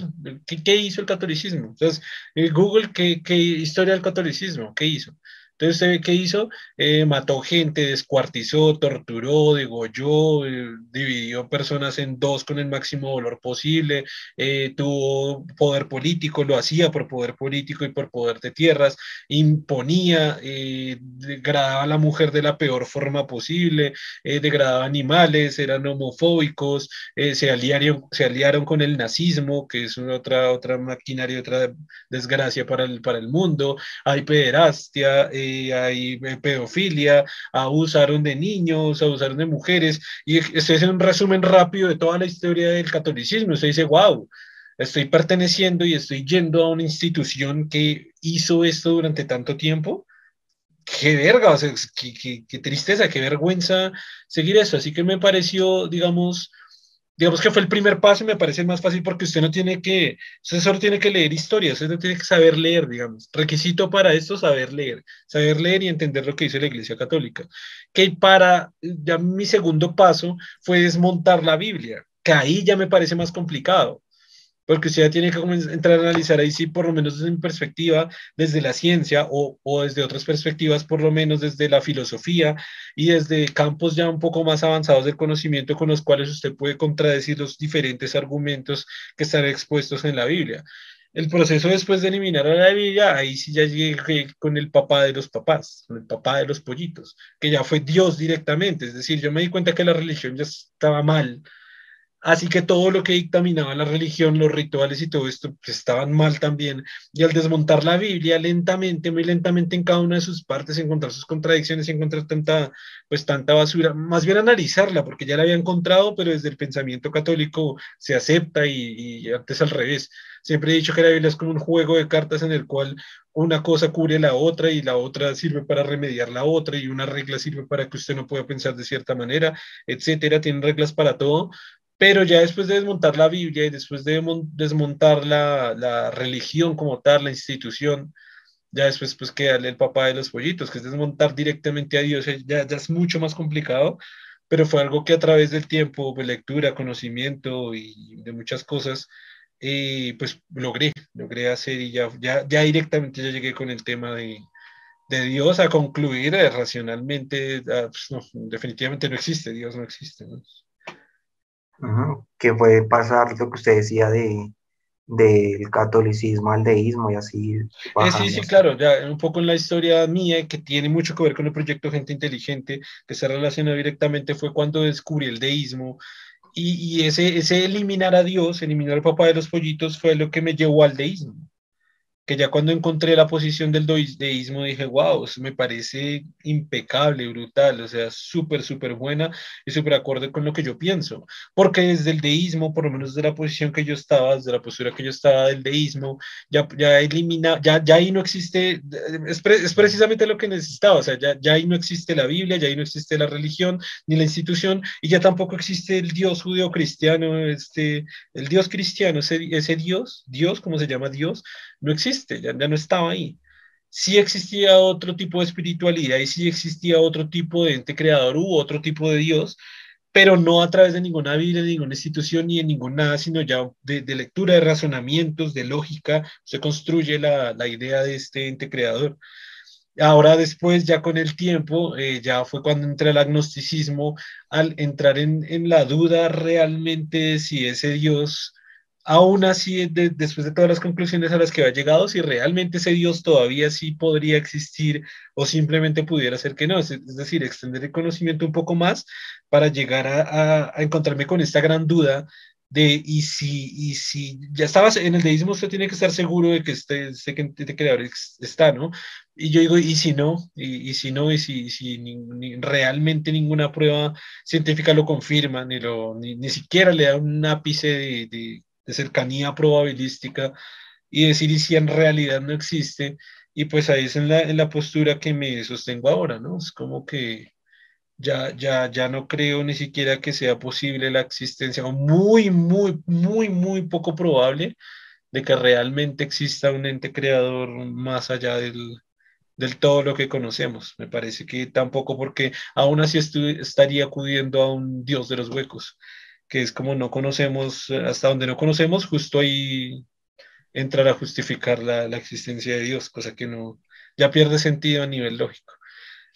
qué, qué hizo el catolicismo. Entonces, eh, Google, ¿qué, ¿qué historia del catolicismo? ¿Qué hizo? Entonces, ¿usted ve hizo? Eh, mató gente, descuartizó, torturó, degolló, eh, dividió personas en dos con el máximo dolor posible, eh, tuvo poder político, lo hacía por poder político y por poder de tierras, imponía, degradaba a la mujer de la peor forma posible, degradaba animales, eran homofóbicos, se, aliaron, se aliaron con el nazismo, que es otra, otra maquinaria, otra desgracia para el, para el mundo, hay pederastia, hay pedofilia, abusaron de niños, abusaron de mujeres, y este es un resumen rápido de toda la historia del catolicismo. Usted dice, wow, estoy perteneciendo y estoy yendo a una institución que hizo esto durante tanto tiempo. Qué verga, o sea, qué, qué, qué tristeza, qué vergüenza seguir eso. Así que me pareció, digamos, digamos que fue el primer paso y me parece más fácil porque usted no tiene que, usted solo tiene que leer historia, usted no tiene que saber leer, digamos. Requisito para esto, saber leer, saber leer y entender lo que dice la Iglesia Católica. Que para, ya mi segundo paso fue desmontar la Biblia, que ahí ya me parece más complicado. Porque usted tiene que entrar a analizar ahí sí, por lo menos desde mi perspectiva, desde la ciencia o, o desde otras perspectivas, por lo menos desde la filosofía y desde campos ya un poco más avanzados del conocimiento con los cuales usted puede contradecir los diferentes argumentos que están expuestos en la Biblia. El proceso después de eliminar a la Biblia, ahí sí ya llegué con el papá de los papás, el papá de los pollitos, que ya fue Dios directamente. Es decir, yo me di cuenta que la religión ya estaba mal, Así que todo lo que dictaminaba la religión, los rituales y todo esto, pues estaban mal también. Y al desmontar la Biblia lentamente, muy lentamente en cada una de sus partes, encontrar sus contradicciones, encontrar tanta, pues tanta basura, más bien analizarla, porque ya la había encontrado, pero desde el pensamiento católico se acepta y, y antes al revés. Siempre he dicho que la Biblia es como un juego de cartas en el cual una cosa cubre la otra y la otra sirve para remediar la otra y una regla sirve para que usted no pueda pensar de cierta manera, etcétera. Tienen reglas para todo, pero ya después de desmontar la Biblia y después de desmontar la, la, religión como tal, la institución, ya después pues quedarle el papá de los pollitos, que es desmontar directamente a Dios, ya, ya es mucho más complicado, pero fue algo que a través del tiempo, de lectura, conocimiento y de muchas cosas, eh, pues logré, logré hacer y ya, ya, ya directamente ya llegué con el tema de, de Dios a concluir eh, racionalmente, ah, pues, no, definitivamente no existe, Dios no existe. ¿no? Que fue pasar lo que usted decía de del catolicismo al deísmo y así. Eh, sí, sí, claro, ya un poco en la historia mía que tiene mucho que ver con el proyecto Gente Inteligente, que se relacionó directamente fue cuando descubrí el deísmo y, y ese, ese eliminar a Dios, eliminar al papá de los pollitos fue lo que me llevó al deísmo que ya cuando encontré la posición del deísmo dije, wow, eso me parece impecable, brutal, o sea, súper, súper buena y súper acorde con lo que yo pienso, porque desde el deísmo, por lo menos de la posición que yo estaba, desde la postura que yo estaba del deísmo, ya, ya elimina, ya, ya ahí no existe, es, es precisamente lo que necesitaba, o sea, ya, ya ahí no existe la Biblia, ya ahí no existe la religión ni la institución y ya tampoco existe el Dios judío cristiano, este, el Dios cristiano, ese, ese Dios, Dios, ¿cómo se llama Dios? no existe, ya, no estaba ahí. Sí existía otro tipo de espiritualidad y sí existía otro tipo de ente creador u otro tipo de Dios, pero no a través de ninguna Biblia, ninguna institución ni de ningún nada, sino ya de, lectura, de razonamientos, de lógica, se construye la, idea de este ente creador. Ahora después, ya con el tiempo, eh, ya fue cuando entra el agnosticismo, al entrar en, en la duda realmente de si ese Dios aún así, después de todas las conclusiones a las que ha llegado, si realmente ese Dios todavía sí podría existir o simplemente pudiera ser que no, es, decir, extender el conocimiento un poco más para llegar a, encontrarme con esta gran duda de y si, y si ya estabas en el deísmo, usted tiene que estar seguro de que este, este, este creador está, ¿no? Y yo digo, ¿y si no? ¿Y, si no? ¿Y si, si ni, realmente ninguna prueba científica lo confirma, ni, lo, ni, ni siquiera le da un ápice de de cercanía probabilística y decir y si en realidad no existe. Y pues ahí es en la, en la postura que me sostengo ahora, ¿no? Es como que ya, ya, ya no creo ni siquiera que sea posible la existencia, o muy, muy, muy, muy poco probable de que realmente exista un ente creador más allá del, del todo lo que conocemos. Me parece que tampoco porque aún así estaría acudiendo a un dios de los huecos que es como no conocemos, hasta donde no conocemos, justo ahí entrar a justificar la, la existencia de Dios, cosa que no, ya pierde sentido a nivel lógico.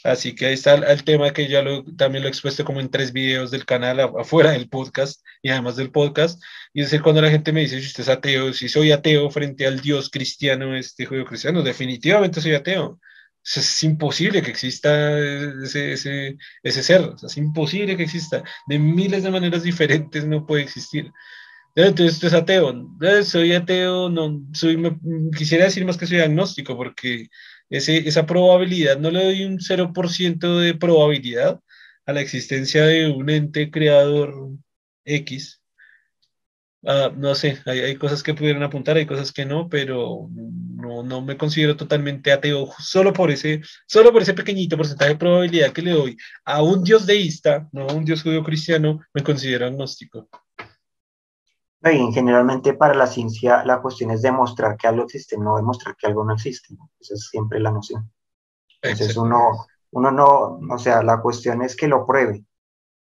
Así que ahí está el, tema que ya lo, también lo he expuesto como en tres videos del canal afuera del podcast y además del podcast. Y es decir, cuando la gente me dice, si usted es ateo, si soy ateo frente al Dios cristiano, este judío cristiano, definitivamente soy ateo es imposible que exista ese, ese, ese ser, es imposible que exista. De miles de maneras diferentes no puede existir. Entonces, esto es ateo. Soy ateo, no, quisiera decir más que soy agnóstico, porque esa probabilidad, no le doy un 0% de probabilidad a la existencia de un ente creador X, Ah, no sé, hay, hay, cosas que pudieran apuntar, hay cosas que no, pero no, no, me considero totalmente ateo solo por ese, solo por ese pequeñito porcentaje de probabilidad que le doy a un dios deísta, no a un dios judío cristiano, me considero agnóstico. Y generalmente para la ciencia la cuestión es demostrar que algo existe, no demostrar que algo no existe. Esa es siempre la noción. Entonces uno, uno no, o sea, la cuestión es que lo pruebe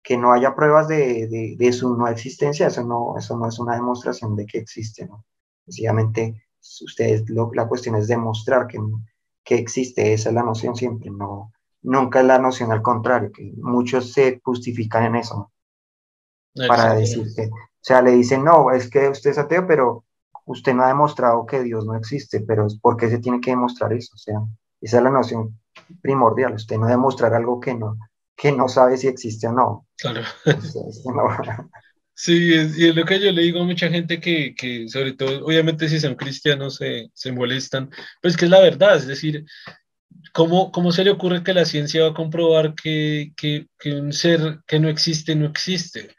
que no haya pruebas de, de, su no existencia, eso no, eso no es una demostración de que existe, ¿no? Sencillamente, ustedes, la cuestión es demostrar que, que existe, esa es la noción siempre, no, nunca es la noción al contrario, que muchos se justifican en eso, para decir que, o sea, le dicen, no, es que usted es ateo, pero usted no ha demostrado que Dios no existe, pero ¿por qué se tiene que demostrar eso? O sea, esa es la noción primordial, usted no demostrar algo que no, que no sabe si existe o no. Claro. Sí, es, y es lo que yo le digo a mucha gente que, que sobre todo, obviamente si son cristianos se, se molestan, pues que es la verdad, es decir, ¿cómo, ¿cómo se le ocurre que la ciencia va a comprobar que, que, que un ser que no existe no existe?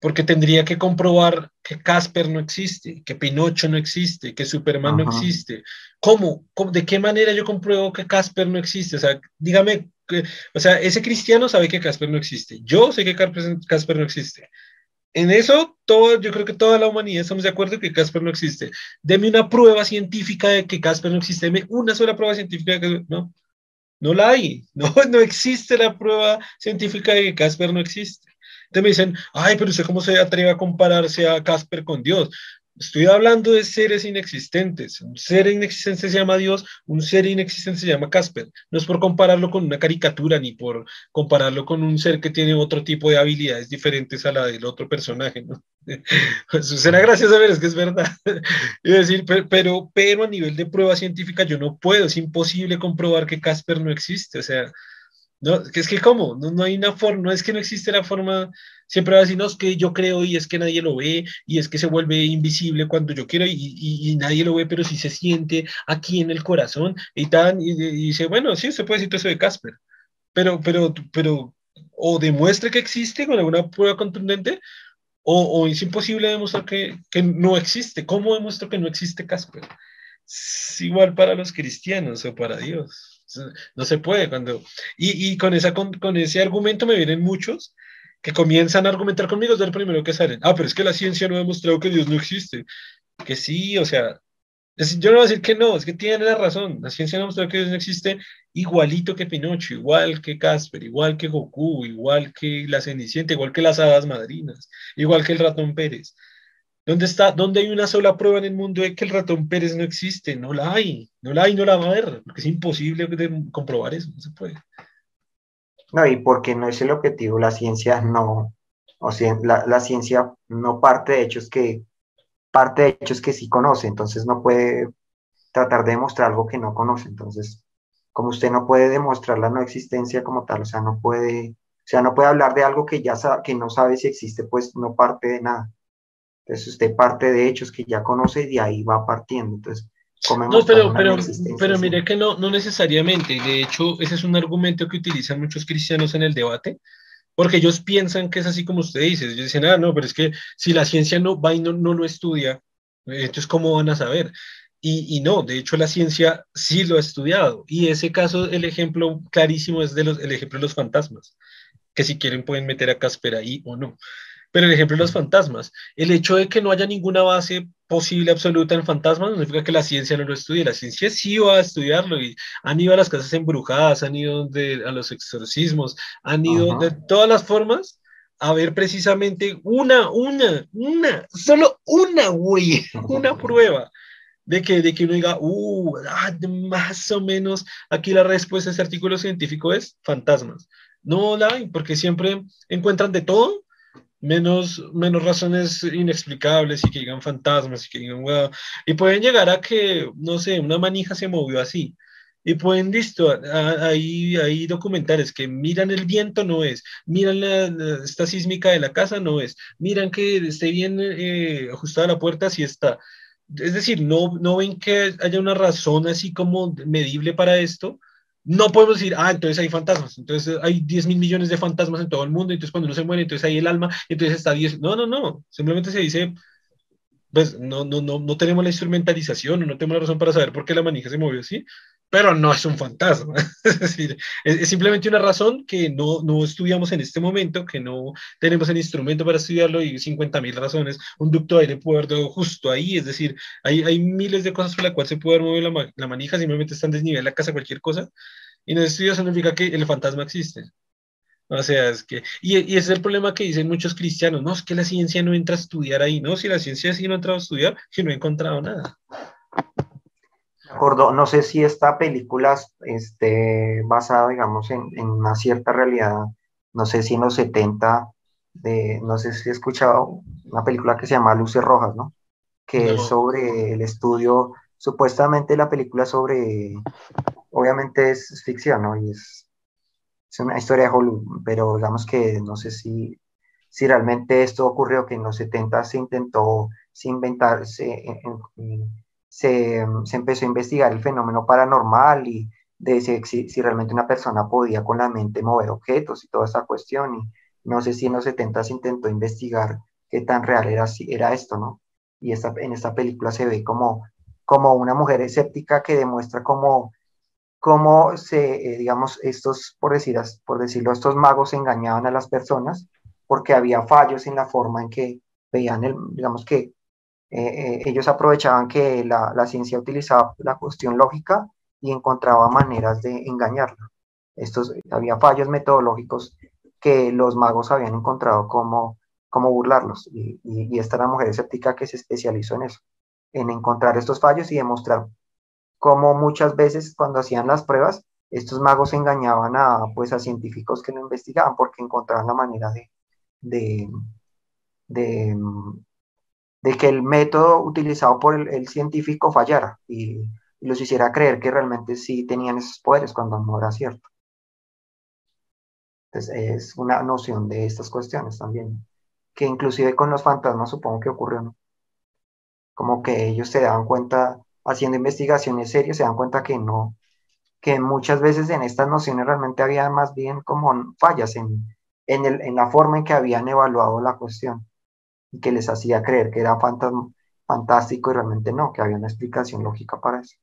Porque tendría que comprobar que Casper no existe, que Pinocho no existe, que Superman no existe. ¿Cómo? ¿De qué manera yo compruebo que Casper no existe? O sea, dígame, o sea, ese cristiano sabe que Casper no existe. Yo sé que Casper no existe. En eso, todo, yo creo que toda la humanidad estamos de acuerdo que Casper no existe. Deme una prueba científica de que Casper no existe. Deme una sola prueba científica de que no. No la hay. No, no existe la prueba científica de que Casper no existe. Entonces me dicen, ay, pero usted cómo se atreve a compararse a Casper con Dios. Estoy hablando de seres inexistentes. Un ser inexistente se llama Dios, un ser inexistente se llama Casper. No es por compararlo con una caricatura ni por compararlo con un ser que tiene otro tipo de habilidades diferentes a la del otro personaje. ¿no? Suena gracioso, ver, es que es verdad. Es decir, pero, pero a nivel de prueba científica yo no puedo, es imposible comprobar que Casper no existe. O sea, no, es que cómo, no, no, hay una forma, no es que no existe la forma, siempre va a decir, no, es que yo creo y es que nadie lo ve y es que se vuelve invisible cuando yo quiero y, y, nadie lo ve, pero sí se siente aquí en el corazón y tan, y, dice, bueno, sí, se puede decir todo eso de Casper, pero, pero, pero, o demuestre que existe con alguna prueba contundente, o, o es imposible demostrar que, que, no existe. ¿Cómo demuestro que no existe Casper? Igual para los cristianos o para Dios. No se puede cuando... Y, y con, esa, con, con, ese argumento me vienen muchos que comienzan a argumentar conmigo es el primero que salen. Ah, pero es que la ciencia no ha demostrado que Dios no existe. Que sí, o sea, yo no voy a decir que no, es que tienen la razón. La ciencia no ha demostrado que Dios no existe igualito que Pinocho, igual que Casper, igual que Goku, igual que la Cenicienta, igual que las hadas madrinas, igual que el ratón Pérez. ¿Dónde está? ¿Dónde hay una sola prueba en el mundo de que el ratón Pérez no existe? No la hay, no la hay, no la va a haber, porque es imposible comprobar eso, no se puede. No, y porque no es el objetivo, la ciencia no, o sea, la, la ciencia no parte de hechos que, parte de hechos que sí conoce, entonces no puede tratar de demostrar algo que no conoce, entonces, como usted no puede demostrar la no existencia como tal, o sea, no puede, o sea, no puede hablar de algo que ya sabe, que no sabe si existe, pues no parte de nada. Entonces usted parte de hechos que ya conoce y de ahí va partiendo. Entonces, no, pero, pero, pero mire que no, no necesariamente. De hecho, ese es un argumento que utilizan muchos cristianos en el debate, porque ellos piensan que es así como usted dice. Ellos dicen, ah, no, pero es que si la ciencia no va y no, no lo estudia, entonces, ¿cómo van a saber? Y, y, no, de hecho la ciencia sí lo ha estudiado. Y ese caso, el ejemplo clarísimo es de los, el ejemplo de los fantasmas, que si quieren pueden meter a Casper ahí o no. Pero el ejemplo de los fantasmas, el hecho de que no haya ninguna base posible absoluta en fantasmas no significa que la ciencia no lo estudie. La ciencia sí va a estudiarlo y han ido a las casas embrujadas, han ido a los exorcismos, han ido de todas las formas a ver precisamente una, una, una, solo una, güey, una prueba de que, de que uno diga, uh, ah, más o menos aquí la respuesta a ese artículo científico es fantasmas. No la hay, porque siempre encuentran de todo menos, menos razones inexplicables y que digan fantasmas y que digan, wow, y pueden llegar a que, no sé, una manija se movió así. Y pueden, listo, hay, hay documentales que miran el viento, no es, miran la, esta sísmica de la casa, no es, miran que esté bien eh, ajustada la puerta, sí está. Es decir, no, no ven que haya una razón así como medible para esto, no podemos decir, ah, entonces hay fantasmas, entonces hay 10 mil millones de fantasmas en todo el mundo, entonces cuando uno se muere, entonces hay el alma, entonces está 10. No, no, no, simplemente se dice, pues no, no, no, no tenemos la instrumentalización, no tenemos la razón para saber por qué la manija se movió así, pero no es un fantasma. es decir, es, simplemente una razón que no, no estudiamos en este momento, que no tenemos el instrumento para estudiarlo y 50 mil razones. Un ducto de aire puede haber justo ahí, es decir, hay, hay miles de cosas por las cuales se puede mover la, la manija, simplemente está en desnivel la casa, cualquier cosa, y no estudia significa que el fantasma existe. O sea, es que, y, y, ese es el problema que dicen muchos cristianos, no, es que la ciencia no entra a estudiar ahí, no, si la ciencia sí no ha entrado a estudiar, que no he encontrado nada no sé si esta película este, basada, digamos, en, en, una cierta realidad, no sé si en los 70, de, no sé si he escuchado una película que se llama Luces Rojas, ¿no? Que es sobre el estudio, supuestamente la película sobre, obviamente es, ficción, ¿no? Y es, es, una historia de Hollywood, pero digamos que no sé si, si realmente esto ocurrió, que en los 70 se intentó se inventarse se, empezó a investigar el fenómeno paranormal y de si, si, realmente una persona podía con la mente mover objetos y toda esa cuestión. Y no sé si en los 70 se intentó investigar qué tan real era, era esto, ¿no? Y esta, en esta película se ve como, como una mujer escéptica que demuestra cómo, cómo se, eh, digamos, estos, por, decir, por decirlo, estos magos engañaban a las personas porque había fallos en la forma en que veían, el, digamos que eh, eh, ellos aprovechaban que la, la, ciencia utilizaba la cuestión lógica y encontraba maneras de engañarla. Estos, había fallos metodológicos que los magos habían encontrado cómo, cómo burlarlos. Y, y, esta era la mujer escéptica que se especializó en eso, en encontrar estos fallos y demostrar cómo muchas veces cuando hacían las pruebas, estos magos engañaban a, pues, a científicos que no investigaban porque encontraban la manera de, de, de que el método utilizado por el, científico fallara y, los hiciera creer que realmente sí tenían esos poderes cuando no era cierto. Entonces es una noción de estas cuestiones también, que inclusive con los fantasmas supongo que ocurrió. Como que ellos se daban cuenta, haciendo investigaciones serias, se dan cuenta que no, que muchas veces en estas nociones realmente había más bien como fallas en, en, el, en la forma en que habían evaluado la cuestión y que les hacía creer que era fantástico y realmente no, que había una explicación lógica para eso.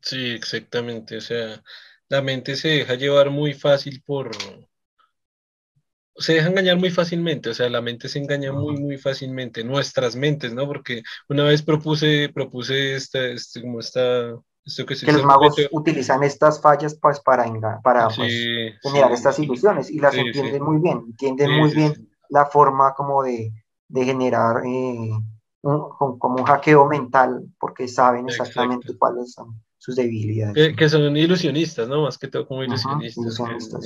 Sí, exactamente. O sea, la mente se deja llevar muy fácil por... Se deja engañar muy fácilmente, o sea, la mente se engaña muy, muy fácilmente, nuestras mentes, ¿no? Porque una vez propuse, propuse esta, este, como esta que, los magos utilizan estas fallas pues para, para pues, generar estas ilusiones y las entienden muy bien, entienden muy bien la forma como de, de generar eh, un, como un hackeo mental porque saben exactamente cuáles son sus debilidades. Que, son ilusionistas, ¿no? Más que todo como ilusionistas.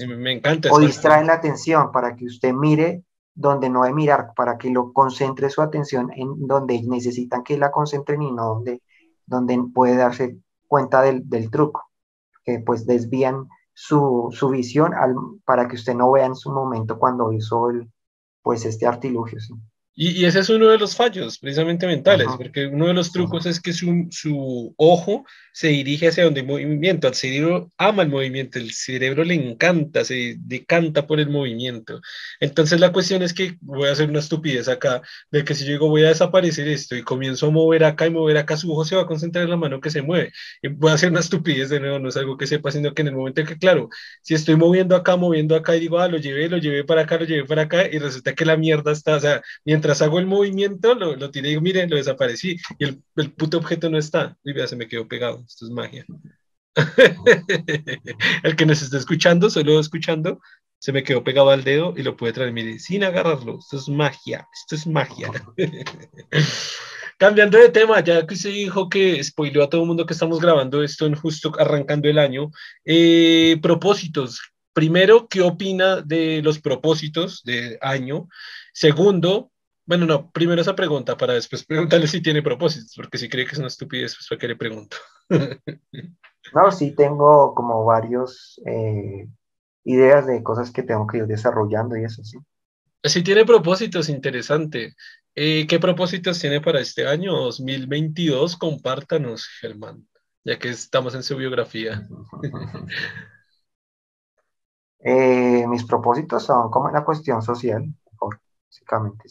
me, encanta. O distraen la atención para que usted mire donde no debe mirar, para que lo concentre su atención en donde necesitan que la concentren y no donde, donde puede darse cuenta del, del truco, que pues desvían su, su visión al, para que usted no vea en su momento cuando hizo el, pues este artilugio. ¿sí? Y, ese es uno de los fallos, precisamente mentales, porque uno de los trucos es que su, su, ojo se dirige hacia donde hay movimiento. Al cerebro ama el movimiento, el cerebro le encanta, se decanta por el movimiento. Entonces la cuestión es que voy a hacer una estupidez acá, de que si yo digo voy a desaparecer esto y comienzo a mover acá y mover acá, su ojo se va a concentrar en la mano que se mueve. Y voy a hacer una estupidez de nuevo, no es algo que sepa, sino que en el momento en que, claro, si estoy moviendo acá, moviendo acá y digo, ah, lo llevé, lo llevé para acá, lo llevé para acá, y resulta que la mierda está, o sea, mientras hago el movimiento, lo, lo tiré y digo, miren, lo desaparecí. Y el, el puto objeto no está. Y vea, se me quedó pegado. Esto es magia. el que nos está escuchando, solo escuchando, se me quedó pegado al dedo y lo puede traer, mire, sin agarrarlo. Esto es magia. Esto es magia. Cambiando de tema, ya que usted dijo que spoileó a todo el mundo que estamos grabando esto en justo arrancando el año, eh, propósitos. Primero, ¿qué opina de los propósitos de año? Segundo, bueno, no, primero esa pregunta para después preguntarle si tiene propósitos, porque si cree que es una estupidez, pues para qué le pregunto. no, sí tengo como varios eh, ideas de cosas que tengo que ir desarrollando y eso sí. Si tiene propósitos, interesante. Eh, ¿Qué propósitos tiene para este año 2022? Compártanos, Germán, ya que estamos en su biografía. Eh, mis propósitos son como una cuestión social, básicamente.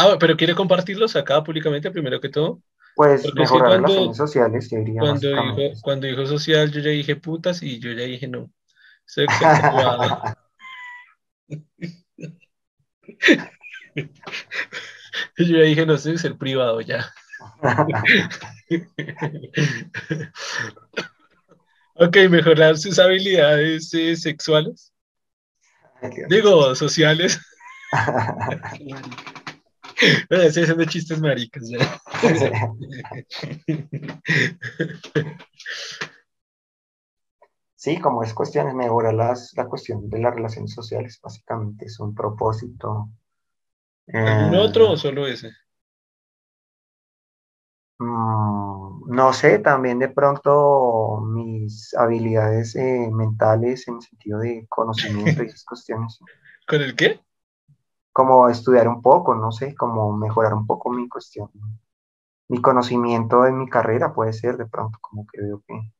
Ah, pero quiere compartirlos acá públicamente primero que todo. Pues mejorar las relaciones sociales, yo diría. Cuando dijo, cuando dijo social, yo ya dije putas y yo ya dije no. Sexo privado. yo ya dije no sé ser privado ya. ok, mejorar sus habilidades eh, sexuales. Digo, sociales. Estoy haciendo chistes maricas. Sí, como es cuestión, es mejorar las, la cuestión de las relaciones sociales, básicamente, es un propósito. ¿Algún eh, otro o solo ese? Mm, no sé, también de pronto mis habilidades eh, mentales en el sentido de conocimiento y esas cuestiones. ¿Con el qué? Como estudiar un poco, no sé, como mejorar un poco mi cuestión, mi conocimiento en mi carrera puede ser de pronto, como que veo que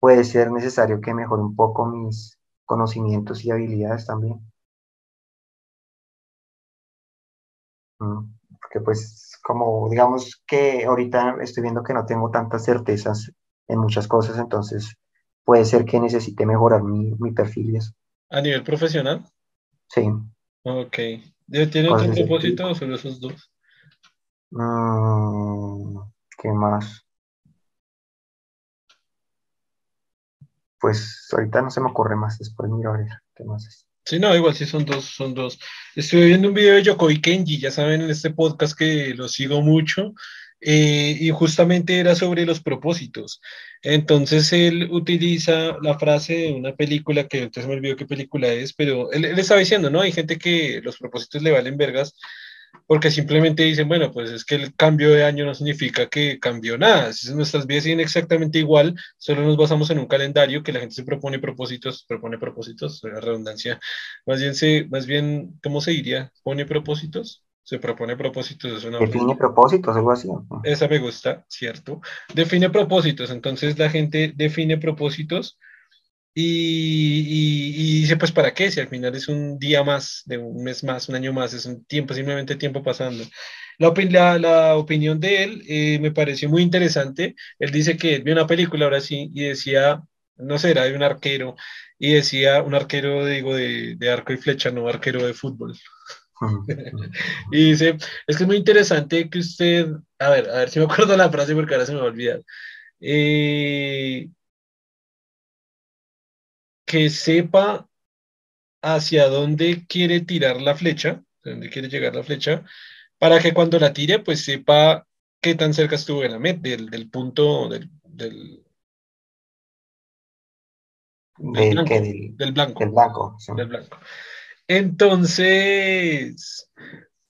puede ser necesario que mejore un poco mis conocimientos y habilidades también. Mm, porque pues como digamos que ahorita estoy viendo que no tengo tantas certezas en muchas cosas, entonces puede ser que necesite mejorar mi, mi perfil y eso. ¿A nivel profesional? Sí. Ok. ¿Tiene otro propósito o solo esos dos? Mm, ¿Qué más? Pues ahorita no se me ocurre más, después miro a ver qué más es. Sí, no, igual sí son dos, son dos. Estuve viendo un video de Yokoi Kenji, ya saben, en este podcast que lo sigo mucho, eh, y justamente era sobre los propósitos. Entonces él utiliza la frase de una película que entonces me olvidó qué película es, pero él, estaba diciendo, ¿no? Hay gente que los propósitos le valen vergas porque simplemente dicen, bueno, pues es que el cambio de año no significa que cambió nada, nuestras vidas siguen exactamente igual, solo nos basamos en un calendario que la gente se propone propósitos, propone propósitos, redundancia, más bien, se, más bien, ¿cómo se diría? ¿Pone propósitos? Se propone propósitos. Es una Define propósitos, algo así. Esa me gusta, ¿cierto? Define propósitos, entonces la gente define propósitos y, dice, pues, ¿para qué? Si al final es un día más, de un mes más, un año más, es un tiempo, simplemente tiempo pasando. La, la, opinión de él eh, me pareció muy interesante. Él dice que vio una película ahora sí y decía, no sé, era de un arquero, y decía, un arquero, digo, de, de arco y flecha, no arquero de fútbol. y dice, es que es muy interesante que usted, a ver, a ver si me acuerdo la frase porque ahora se me va a olvidar. Eh, que sepa hacia dónde quiere tirar la flecha, dónde quiere llegar la flecha, para que cuando la tire, pues sepa qué tan cerca estuvo de la meta, del, punto del, del, blanco, del, blanco, del blanco. Entonces,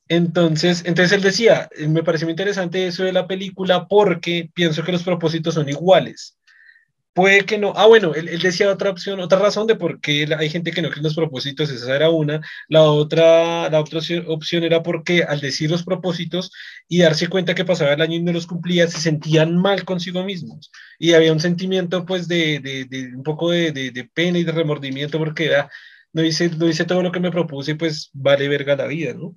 entonces, entonces él decía, me pareció muy interesante eso de la película porque pienso que los propósitos son iguales. Puede que no. Ah, bueno, él, decía otra opción, otra razón de por qué hay gente que no cree en los propósitos, esa era una. La otra, la otra opción era porque al decir los propósitos y darse cuenta que pasaba el año y no los cumplía, se sentían mal consigo mismos. Y había un sentimiento, pues, de, de, de un poco de, de, pena y de remordimiento porque era, no hice, no hice todo lo que me propuse, pues vale verga la vida, ¿no?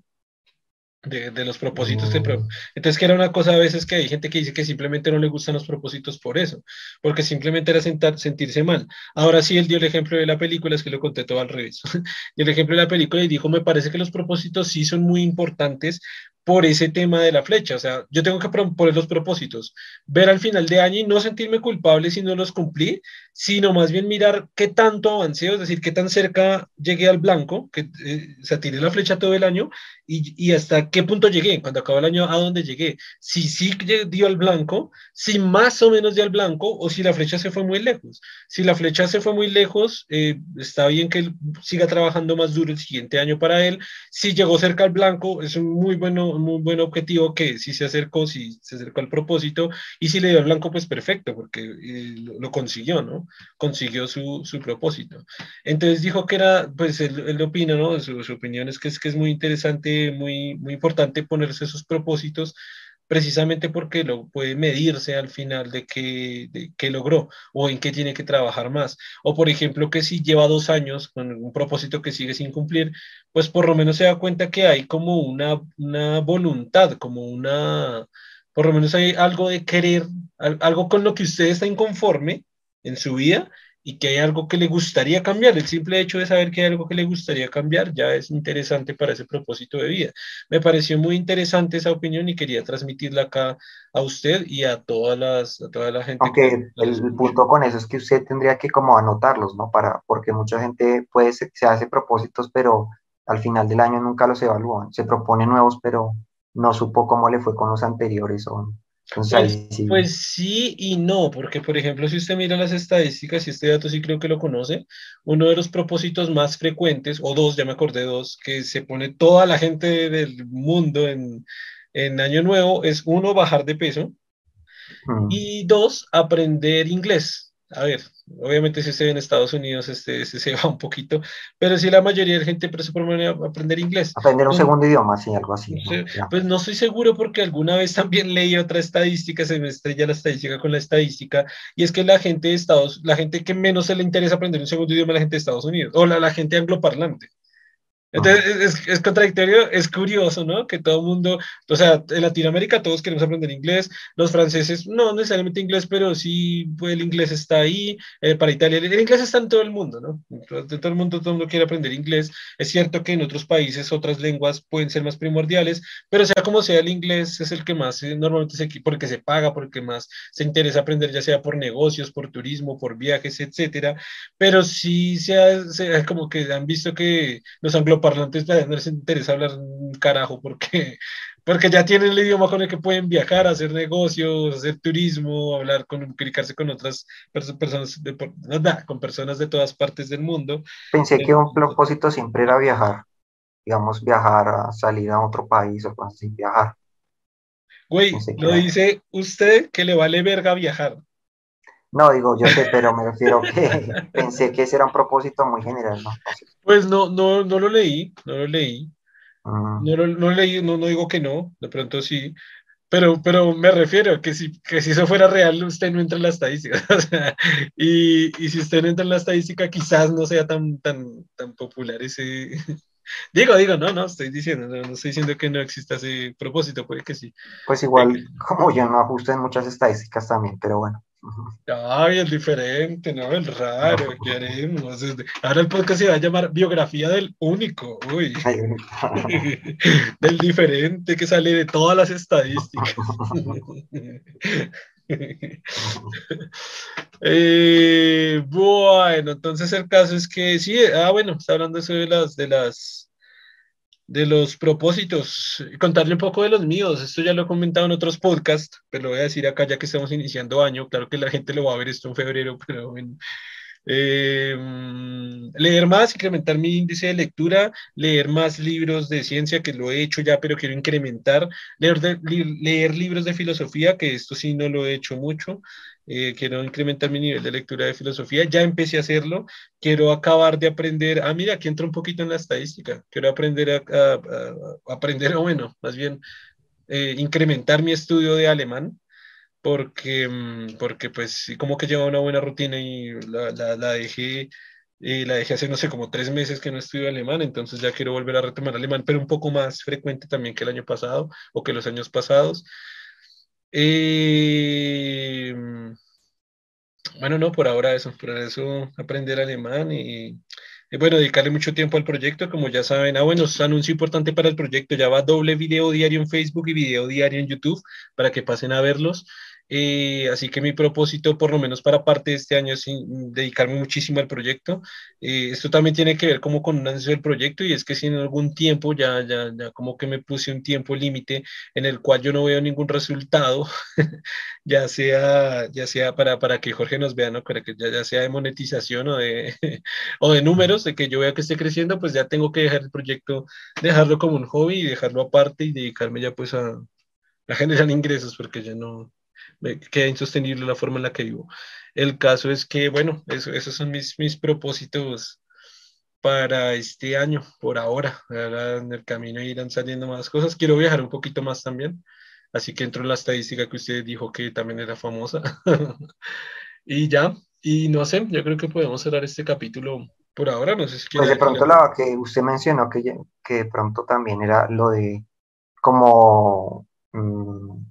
de, los propósitos. que mm. Entonces, que era una cosa a veces que hay gente que dice que simplemente no le gustan los propósitos por eso, porque simplemente era sentar, sentirse mal. Ahora sí, él dio el ejemplo de la película, es que lo conté todo al revés. y el ejemplo de la película y dijo, me parece que los propósitos sí son muy importantes por ese tema de la flecha. O sea, yo tengo que poner los propósitos, ver al final de año y no sentirme culpable si no los cumplí, sino más bien mirar qué tanto avancé, es decir, qué tan cerca llegué al blanco, que eh, se tiré la flecha todo el año y, y, hasta qué punto llegué, cuando acabó el año, a dónde llegué. Si sí dio al blanco, si más o menos dio al blanco o si la flecha se fue muy lejos. Si la flecha se fue muy lejos, eh, está bien que él siga trabajando más duro el siguiente año para él. Si llegó cerca al blanco, es un muy, bueno, muy buen objetivo que si se acercó, si se acercó al propósito y si le dio al blanco, pues perfecto, porque eh, lo consiguió, ¿no? Consiguió su, su, propósito. Entonces dijo que era, pues él, él opina, ¿no? Su, su, opinión es que, es que es muy interesante, muy, muy importante ponerse esos propósitos precisamente porque lo puede medirse al final de qué, de qué logró o en qué tiene que trabajar más. O por ejemplo, que si lleva dos años con un propósito que sigue sin cumplir, pues por lo menos se da cuenta que hay como una, una voluntad, como una, por lo menos hay algo de querer, algo con lo que usted está inconforme en su vida y que hay algo que le gustaría cambiar. El simple hecho de saber que hay algo que le gustaría cambiar ya es interesante para ese propósito de vida. Me pareció muy interesante esa opinión y quería transmitirla acá a usted y a, todas las, a toda la gente. Aunque el, punto con eso es que usted tendría que como anotarlos, ¿no? Para, porque mucha gente puede ser, se hace propósitos, pero al final del año nunca los evalúan. Se propone nuevos, pero no supo cómo le fue con los anteriores o pues, pues, sí. y no, porque por ejemplo, si usted mira las estadísticas, y este dato sí creo que lo conoce, uno de los propósitos más frecuentes, o dos, ya me acordé dos, que se pone toda la gente del mundo en, en Año Nuevo, es uno, bajar de peso, mm. y dos, aprender inglés a ver, obviamente si usted en Estados Unidos este, este, se va un poquito, pero si la mayoría de la gente propone aprender inglés. Aprender un segundo idioma, sí, algo así. Pues no estoy seguro porque alguna vez también leí otra estadística, se me estrella la estadística con la estadística, y es que la gente de Estados, la gente que menos se le interesa aprender un segundo idioma es la gente de Estados Unidos, o la, la gente angloparlante. Entonces, es, contradictorio, es curioso, ¿no? Que todo el mundo, o sea, en Latinoamérica todos queremos aprender inglés, los franceses no necesariamente inglés, pero sí, pues el inglés está ahí, eh, para Italia, el inglés está en todo el mundo, ¿no? De todo el mundo, todo el mundo quiere aprender inglés. Es cierto que en otros países otras lenguas pueden ser más primordiales, pero sea como sea, el inglés es el que más eh, normalmente se, porque se paga, porque más se interesa aprender, ya sea por negocios, por turismo, por viajes, etcétera. Pero sí se ha, como que han visto que los anglo parlantes no les interesa hablar un carajo porque, porque ya tienen el idioma con el que pueden viajar, hacer negocios, hacer turismo, hablar, con, comunicarse con otras personas, de, con personas de todas partes del mundo. Pensé que un propósito siempre era viajar, digamos, viajar, a salir a otro país o cosas así, viajar. Güey, lo dice usted que le vale verga viajar. No, digo, yo sé, pero me refiero que pensé que ese era un propósito muy general, ¿no? Pues no, no, no lo leí, no lo leí. Mm. No, lo, no leí, no, no digo que no, de pronto sí, pero, pero me refiero que si, que si eso fuera real, usted no entra en la estadística. y, y, si usted no entra en la estadística, quizás no sea tan, tan, tan popular ese, Digo, digo, no, no, estoy diciendo, no, estoy diciendo que no exista ese propósito, puede que sí. Pues igual, como yo no ajusto en muchas estadísticas también, pero bueno. Ay, el diferente, ¿no? El raro, ¿qué haremos? Ahora el podcast se va a llamar Biografía del Único, uy. del diferente que sale de todas las estadísticas. Eh, bueno, entonces el caso es que sí, ah, bueno, está hablando eso de las, de las, de los propósitos, contarle un poco de los míos, esto ya lo he comentado en otros podcasts, pero lo voy a decir acá ya que estamos iniciando año, claro que la gente lo va a ver esto en febrero, pero bueno, Em, leer más, incrementar mi índice de lectura, leer más libros de ciencia, que lo he hecho ya, pero quiero incrementar, leer, leer libros de filosofía, que esto sí no lo he hecho mucho, eh, quiero incrementar mi nivel de lectura de filosofía, ya empecé a hacerlo, quiero acabar de aprender, ah, mira, aquí entro un poquito en la estadística, quiero aprender a, aprender, o bueno, más bien, eh, incrementar mi estudio de alemán, porque, mm, porque pues como que lleva una buena rutina y la, la, la dejé, la dejé hace, no sé, como tres meses que no estudio alemán, entonces ya quiero volver a retomar alemán, pero un poco más frecuente también que el año pasado o que los años pasados. Eh, bueno, no, por ahora eso, por eso aprender alemán y, y, bueno, dedicarle mucho tiempo al proyecto, como ya saben. Ah, bueno, anuncio importante para el proyecto, ya va doble video diario en Facebook y video diario en YouTube para que pasen a verlos. Eh, así que mi propósito, por lo menos para parte de este año, es dedicarme muchísimo al proyecto. Eh, esto también tiene que ver como con un anuncio del proyecto y es que si en algún tiempo, ya, ya, ya como que me puse un tiempo límite en el cual yo no veo ningún resultado, ya sea, ya sea para, para que Jorge nos vea, ¿no? Para que ya, ya sea de monetización o de, o de números, de que yo vea que esté creciendo, pues ya tengo que dejar el proyecto, dejarlo como un hobby y dejarlo aparte y dedicarme ya pues a, a generar ingresos porque ya no, queda insostenible la forma en la que vivo. El caso es que, bueno, eso, esos son mis, mis propósitos para este año, por ahora. ahora. En el camino irán saliendo más cosas. Quiero viajar un poquito más también. Así que entro en la estadística que usted dijo que también era famosa. y ya, y no sé, yo creo que podemos cerrar este capítulo por ahora. No sé si Pues de pronto la que usted mencionó que, que de pronto también era lo de como mm,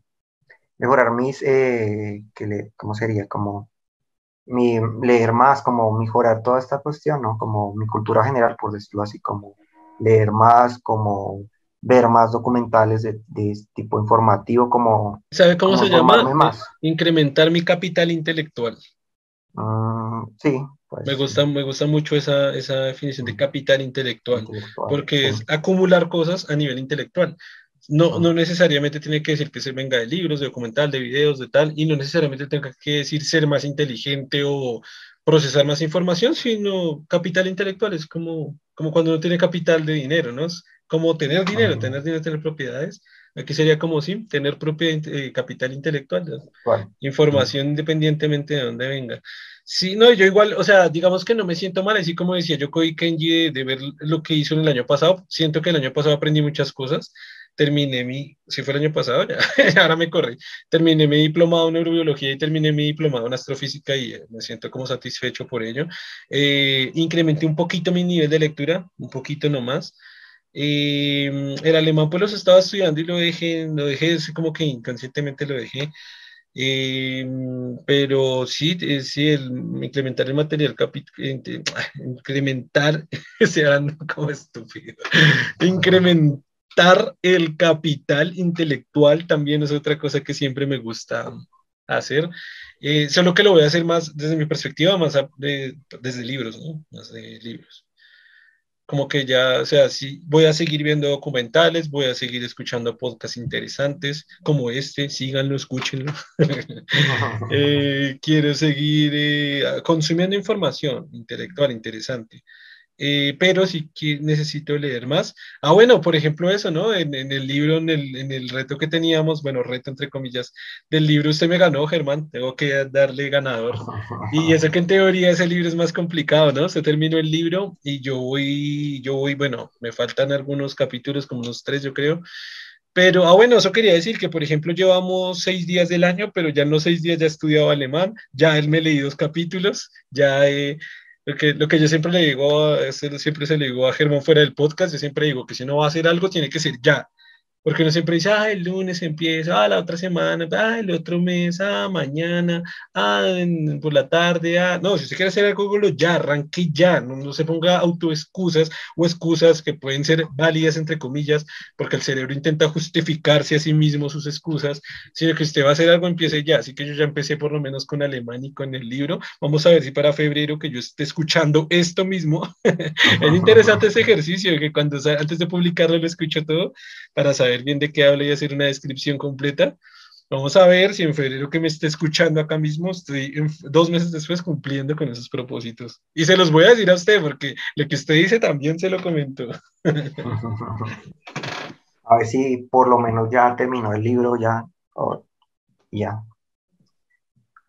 mejorar mis, eh, que le, ¿cómo sería? Como mi, leer más, como mejorar toda esta cuestión, ¿no? Como mi cultura general, por decirlo así, como leer más, como ver más documentales de, de tipo informativo, como... ¿Sabe cómo se llama? Más. Incrementar mi capital intelectual. Mm, sí. Pues, me, gusta, me gusta mucho esa, esa definición de mm. capital intelectual, porque es acumular cosas a nivel intelectual. No, no necesariamente tiene que decir que se venga de libros, de documental, de videos, de tal, y no necesariamente tenga que decir ser más inteligente o procesar más información, sino capital intelectual, es como, como cuando uno tiene capital de dinero, ¿no? Es como tener dinero, tener dinero, tener propiedades. Aquí sería como sí, tener propia eh, capital intelectual, información independientemente de dónde venga. Sí, no, yo igual, o sea, digamos que no me siento mal, así como decía yo, Koi Kenji, de, de, ver lo que hizo en el año pasado, siento que el año pasado aprendí muchas cosas, terminé mi, si fue el año pasado, ya, ahora me corrí, terminé mi diplomado en neurobiología y terminé mi diplomado en astrofísica y me siento como satisfecho por ello. Eh, incrementé un poquito mi nivel de lectura, un poquito nomás. Eh, el alemán pues los estaba estudiando y lo dejé, lo dejé, como que inconscientemente lo dejé. Eh, pero sí, sí, el, incrementar el material incrementar, se como estúpido, incrementar el capital intelectual también es otra cosa que siempre me gusta hacer. Eh, solo que lo voy a hacer más desde mi perspectiva, más desde libros, ¿no? Más de libros. Como que ya, o sea, sí, voy a seguir viendo documentales, voy a seguir escuchando podcasts interesantes como este, síganlo, escúchenlo. Eh, quiero seguir eh, consumiendo información intelectual interesante. Eh, pero sí que necesito leer más. Ah, bueno, por ejemplo, eso, ¿no? En, el libro, en el, en el, reto que teníamos, bueno, reto entre comillas, del libro usted me ganó, Germán, tengo que darle ganador. Y eso que en teoría ese libro es más complicado, ¿no? Se terminó el libro y yo voy, yo voy, bueno, me faltan algunos capítulos, como unos tres, yo creo. Pero, ah, bueno, eso quería decir que, por ejemplo, llevamos seis días del año, pero ya en los seis días ya he estudiado alemán, ya él me leí dos capítulos, ya he lo que, lo que yo siempre le digo, siempre se le digo a Germán fuera del podcast, yo siempre digo que si no va a hacer algo, tiene que ser ya. Porque uno siempre dice, ah, el lunes empieza, ah, la otra semana, ah, el otro mes, ah, mañana, ah, por la tarde, ah. No, si usted quiere hacer algo, ya, arranque ya, no, no se ponga autoexcusas o excusas que pueden ser válidas, entre comillas, porque el cerebro intenta justificarse a sí mismo sus excusas, sino que usted va a hacer algo, empiece ya. Así que yo ya empecé por lo menos con alemán y con el libro. Vamos a ver si para febrero que yo esté escuchando esto mismo. es interesante ese ejercicio, que cuando antes de publicarlo lo escucho todo para saber bien de qué habla y hacer una descripción completa. Vamos a ver si en febrero que me esté escuchando acá mismo, estoy dos meses después cumpliendo con esos propósitos. Y se los voy a decir a usted, porque lo que usted dice también se lo comentó. A ver si por lo menos ya terminó el libro, ya. ya.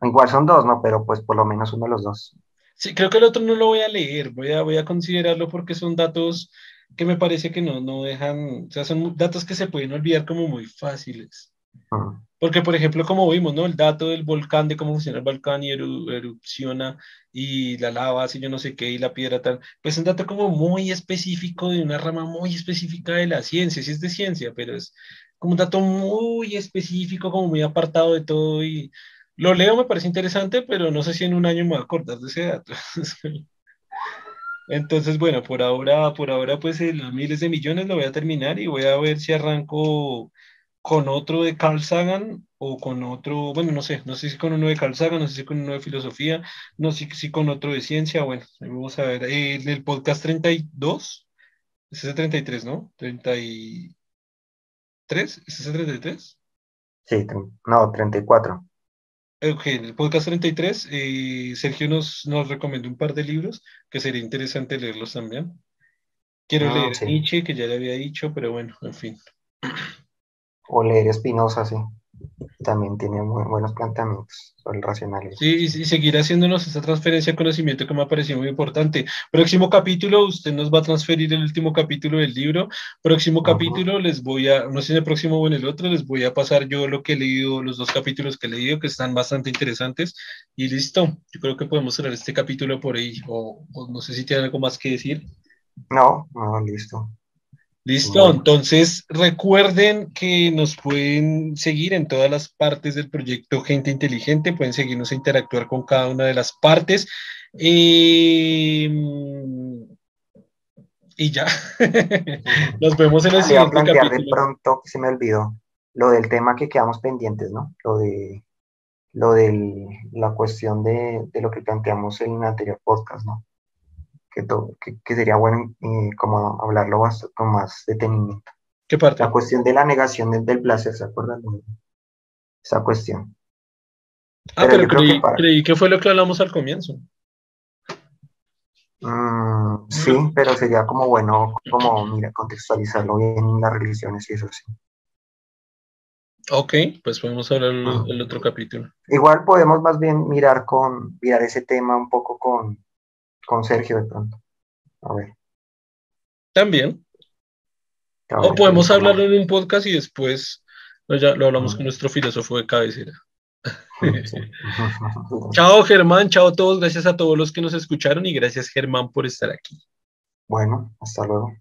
Igual son dos, ¿no? Pero pues por lo menos uno de los dos. Sí, creo que el otro no lo voy a leer, voy a, voy a considerarlo porque son datos que me parece que no, no dejan, o sea, son datos que se pueden olvidar como muy fáciles. Porque, por ejemplo, como vimos, ¿no? El dato del volcán, de cómo funciona el volcán y erupciona y la lava, así yo no sé qué, y la piedra tal, pues es un dato como muy específico de una rama muy específica de la ciencia, sí es de ciencia, pero es como un dato muy específico, como muy apartado de todo y lo leo, me parece interesante, pero no sé si en un año me voy a acordar de ese dato. Entonces, bueno, por ahora, por ahora, pues los miles de millones lo voy a terminar y voy a ver si arranco con otro de Carl Sagan o con otro, bueno, no sé, no sé si con uno de Carl Sagan, no sé si con uno de filosofía, no sé si con otro de ciencia, bueno, vamos a ver, en el podcast 32, ese es el 33, ¿no? 33, ¿ese es el 33? Sí, no, 34. Ok, en el podcast 33, eh, Sergio nos, nos recomendó un par de libros que sería interesante leerlos también. Quiero ah, leer Nietzsche, que ya le había dicho, pero bueno, en fin. O leer Spinoza, sí también tiene muy buenos planteamientos sobre el racionalismo. Sí, y, seguir haciéndonos esta transferencia de conocimiento que me ha parecido muy importante. Próximo capítulo, usted nos va a transferir el último capítulo del libro. Próximo capítulo, les voy a, no sé en el próximo o en el otro, les voy a pasar yo lo que he leído, los dos capítulos que he leído, que están bastante interesantes. Y listo, yo creo que podemos cerrar este capítulo por ahí, o, o no sé si tienen algo más que decir. No, no, listo. Listo, entonces recuerden que nos pueden seguir en todas las partes del proyecto Gente Inteligente, pueden seguirnos e interactuar con cada una de las partes. Em, y ya, nos vemos en el siguiente capítulo. de pronto, se me olvidó, lo del tema que quedamos pendientes, ¿no? Lo de lo de la cuestión de, de lo que planteamos en el anterior podcast, ¿no? Que, sería bueno eh, como hablarlo con más detenimiento. ¿Qué parte? La cuestión de la negación del, placer, ¿se acuerdan? Esa cuestión. Ah, pero, creí, que fue lo que hablamos al comienzo. Mm, sí, pero sería como bueno, como, mira, contextualizarlo bien en las religiones y eso sí. Ok, pues podemos hablar del otro capítulo. Igual podemos más bien mirar con, mirar ese tema un poco con, con Sergio de pronto. A ver. También. O podemos hablarlo en un podcast y después ya lo hablamos con nuestro filósofo de cabecera. chao Germán, chao a todos, gracias a todos los que nos escucharon y gracias Germán por estar aquí. Bueno, hasta luego.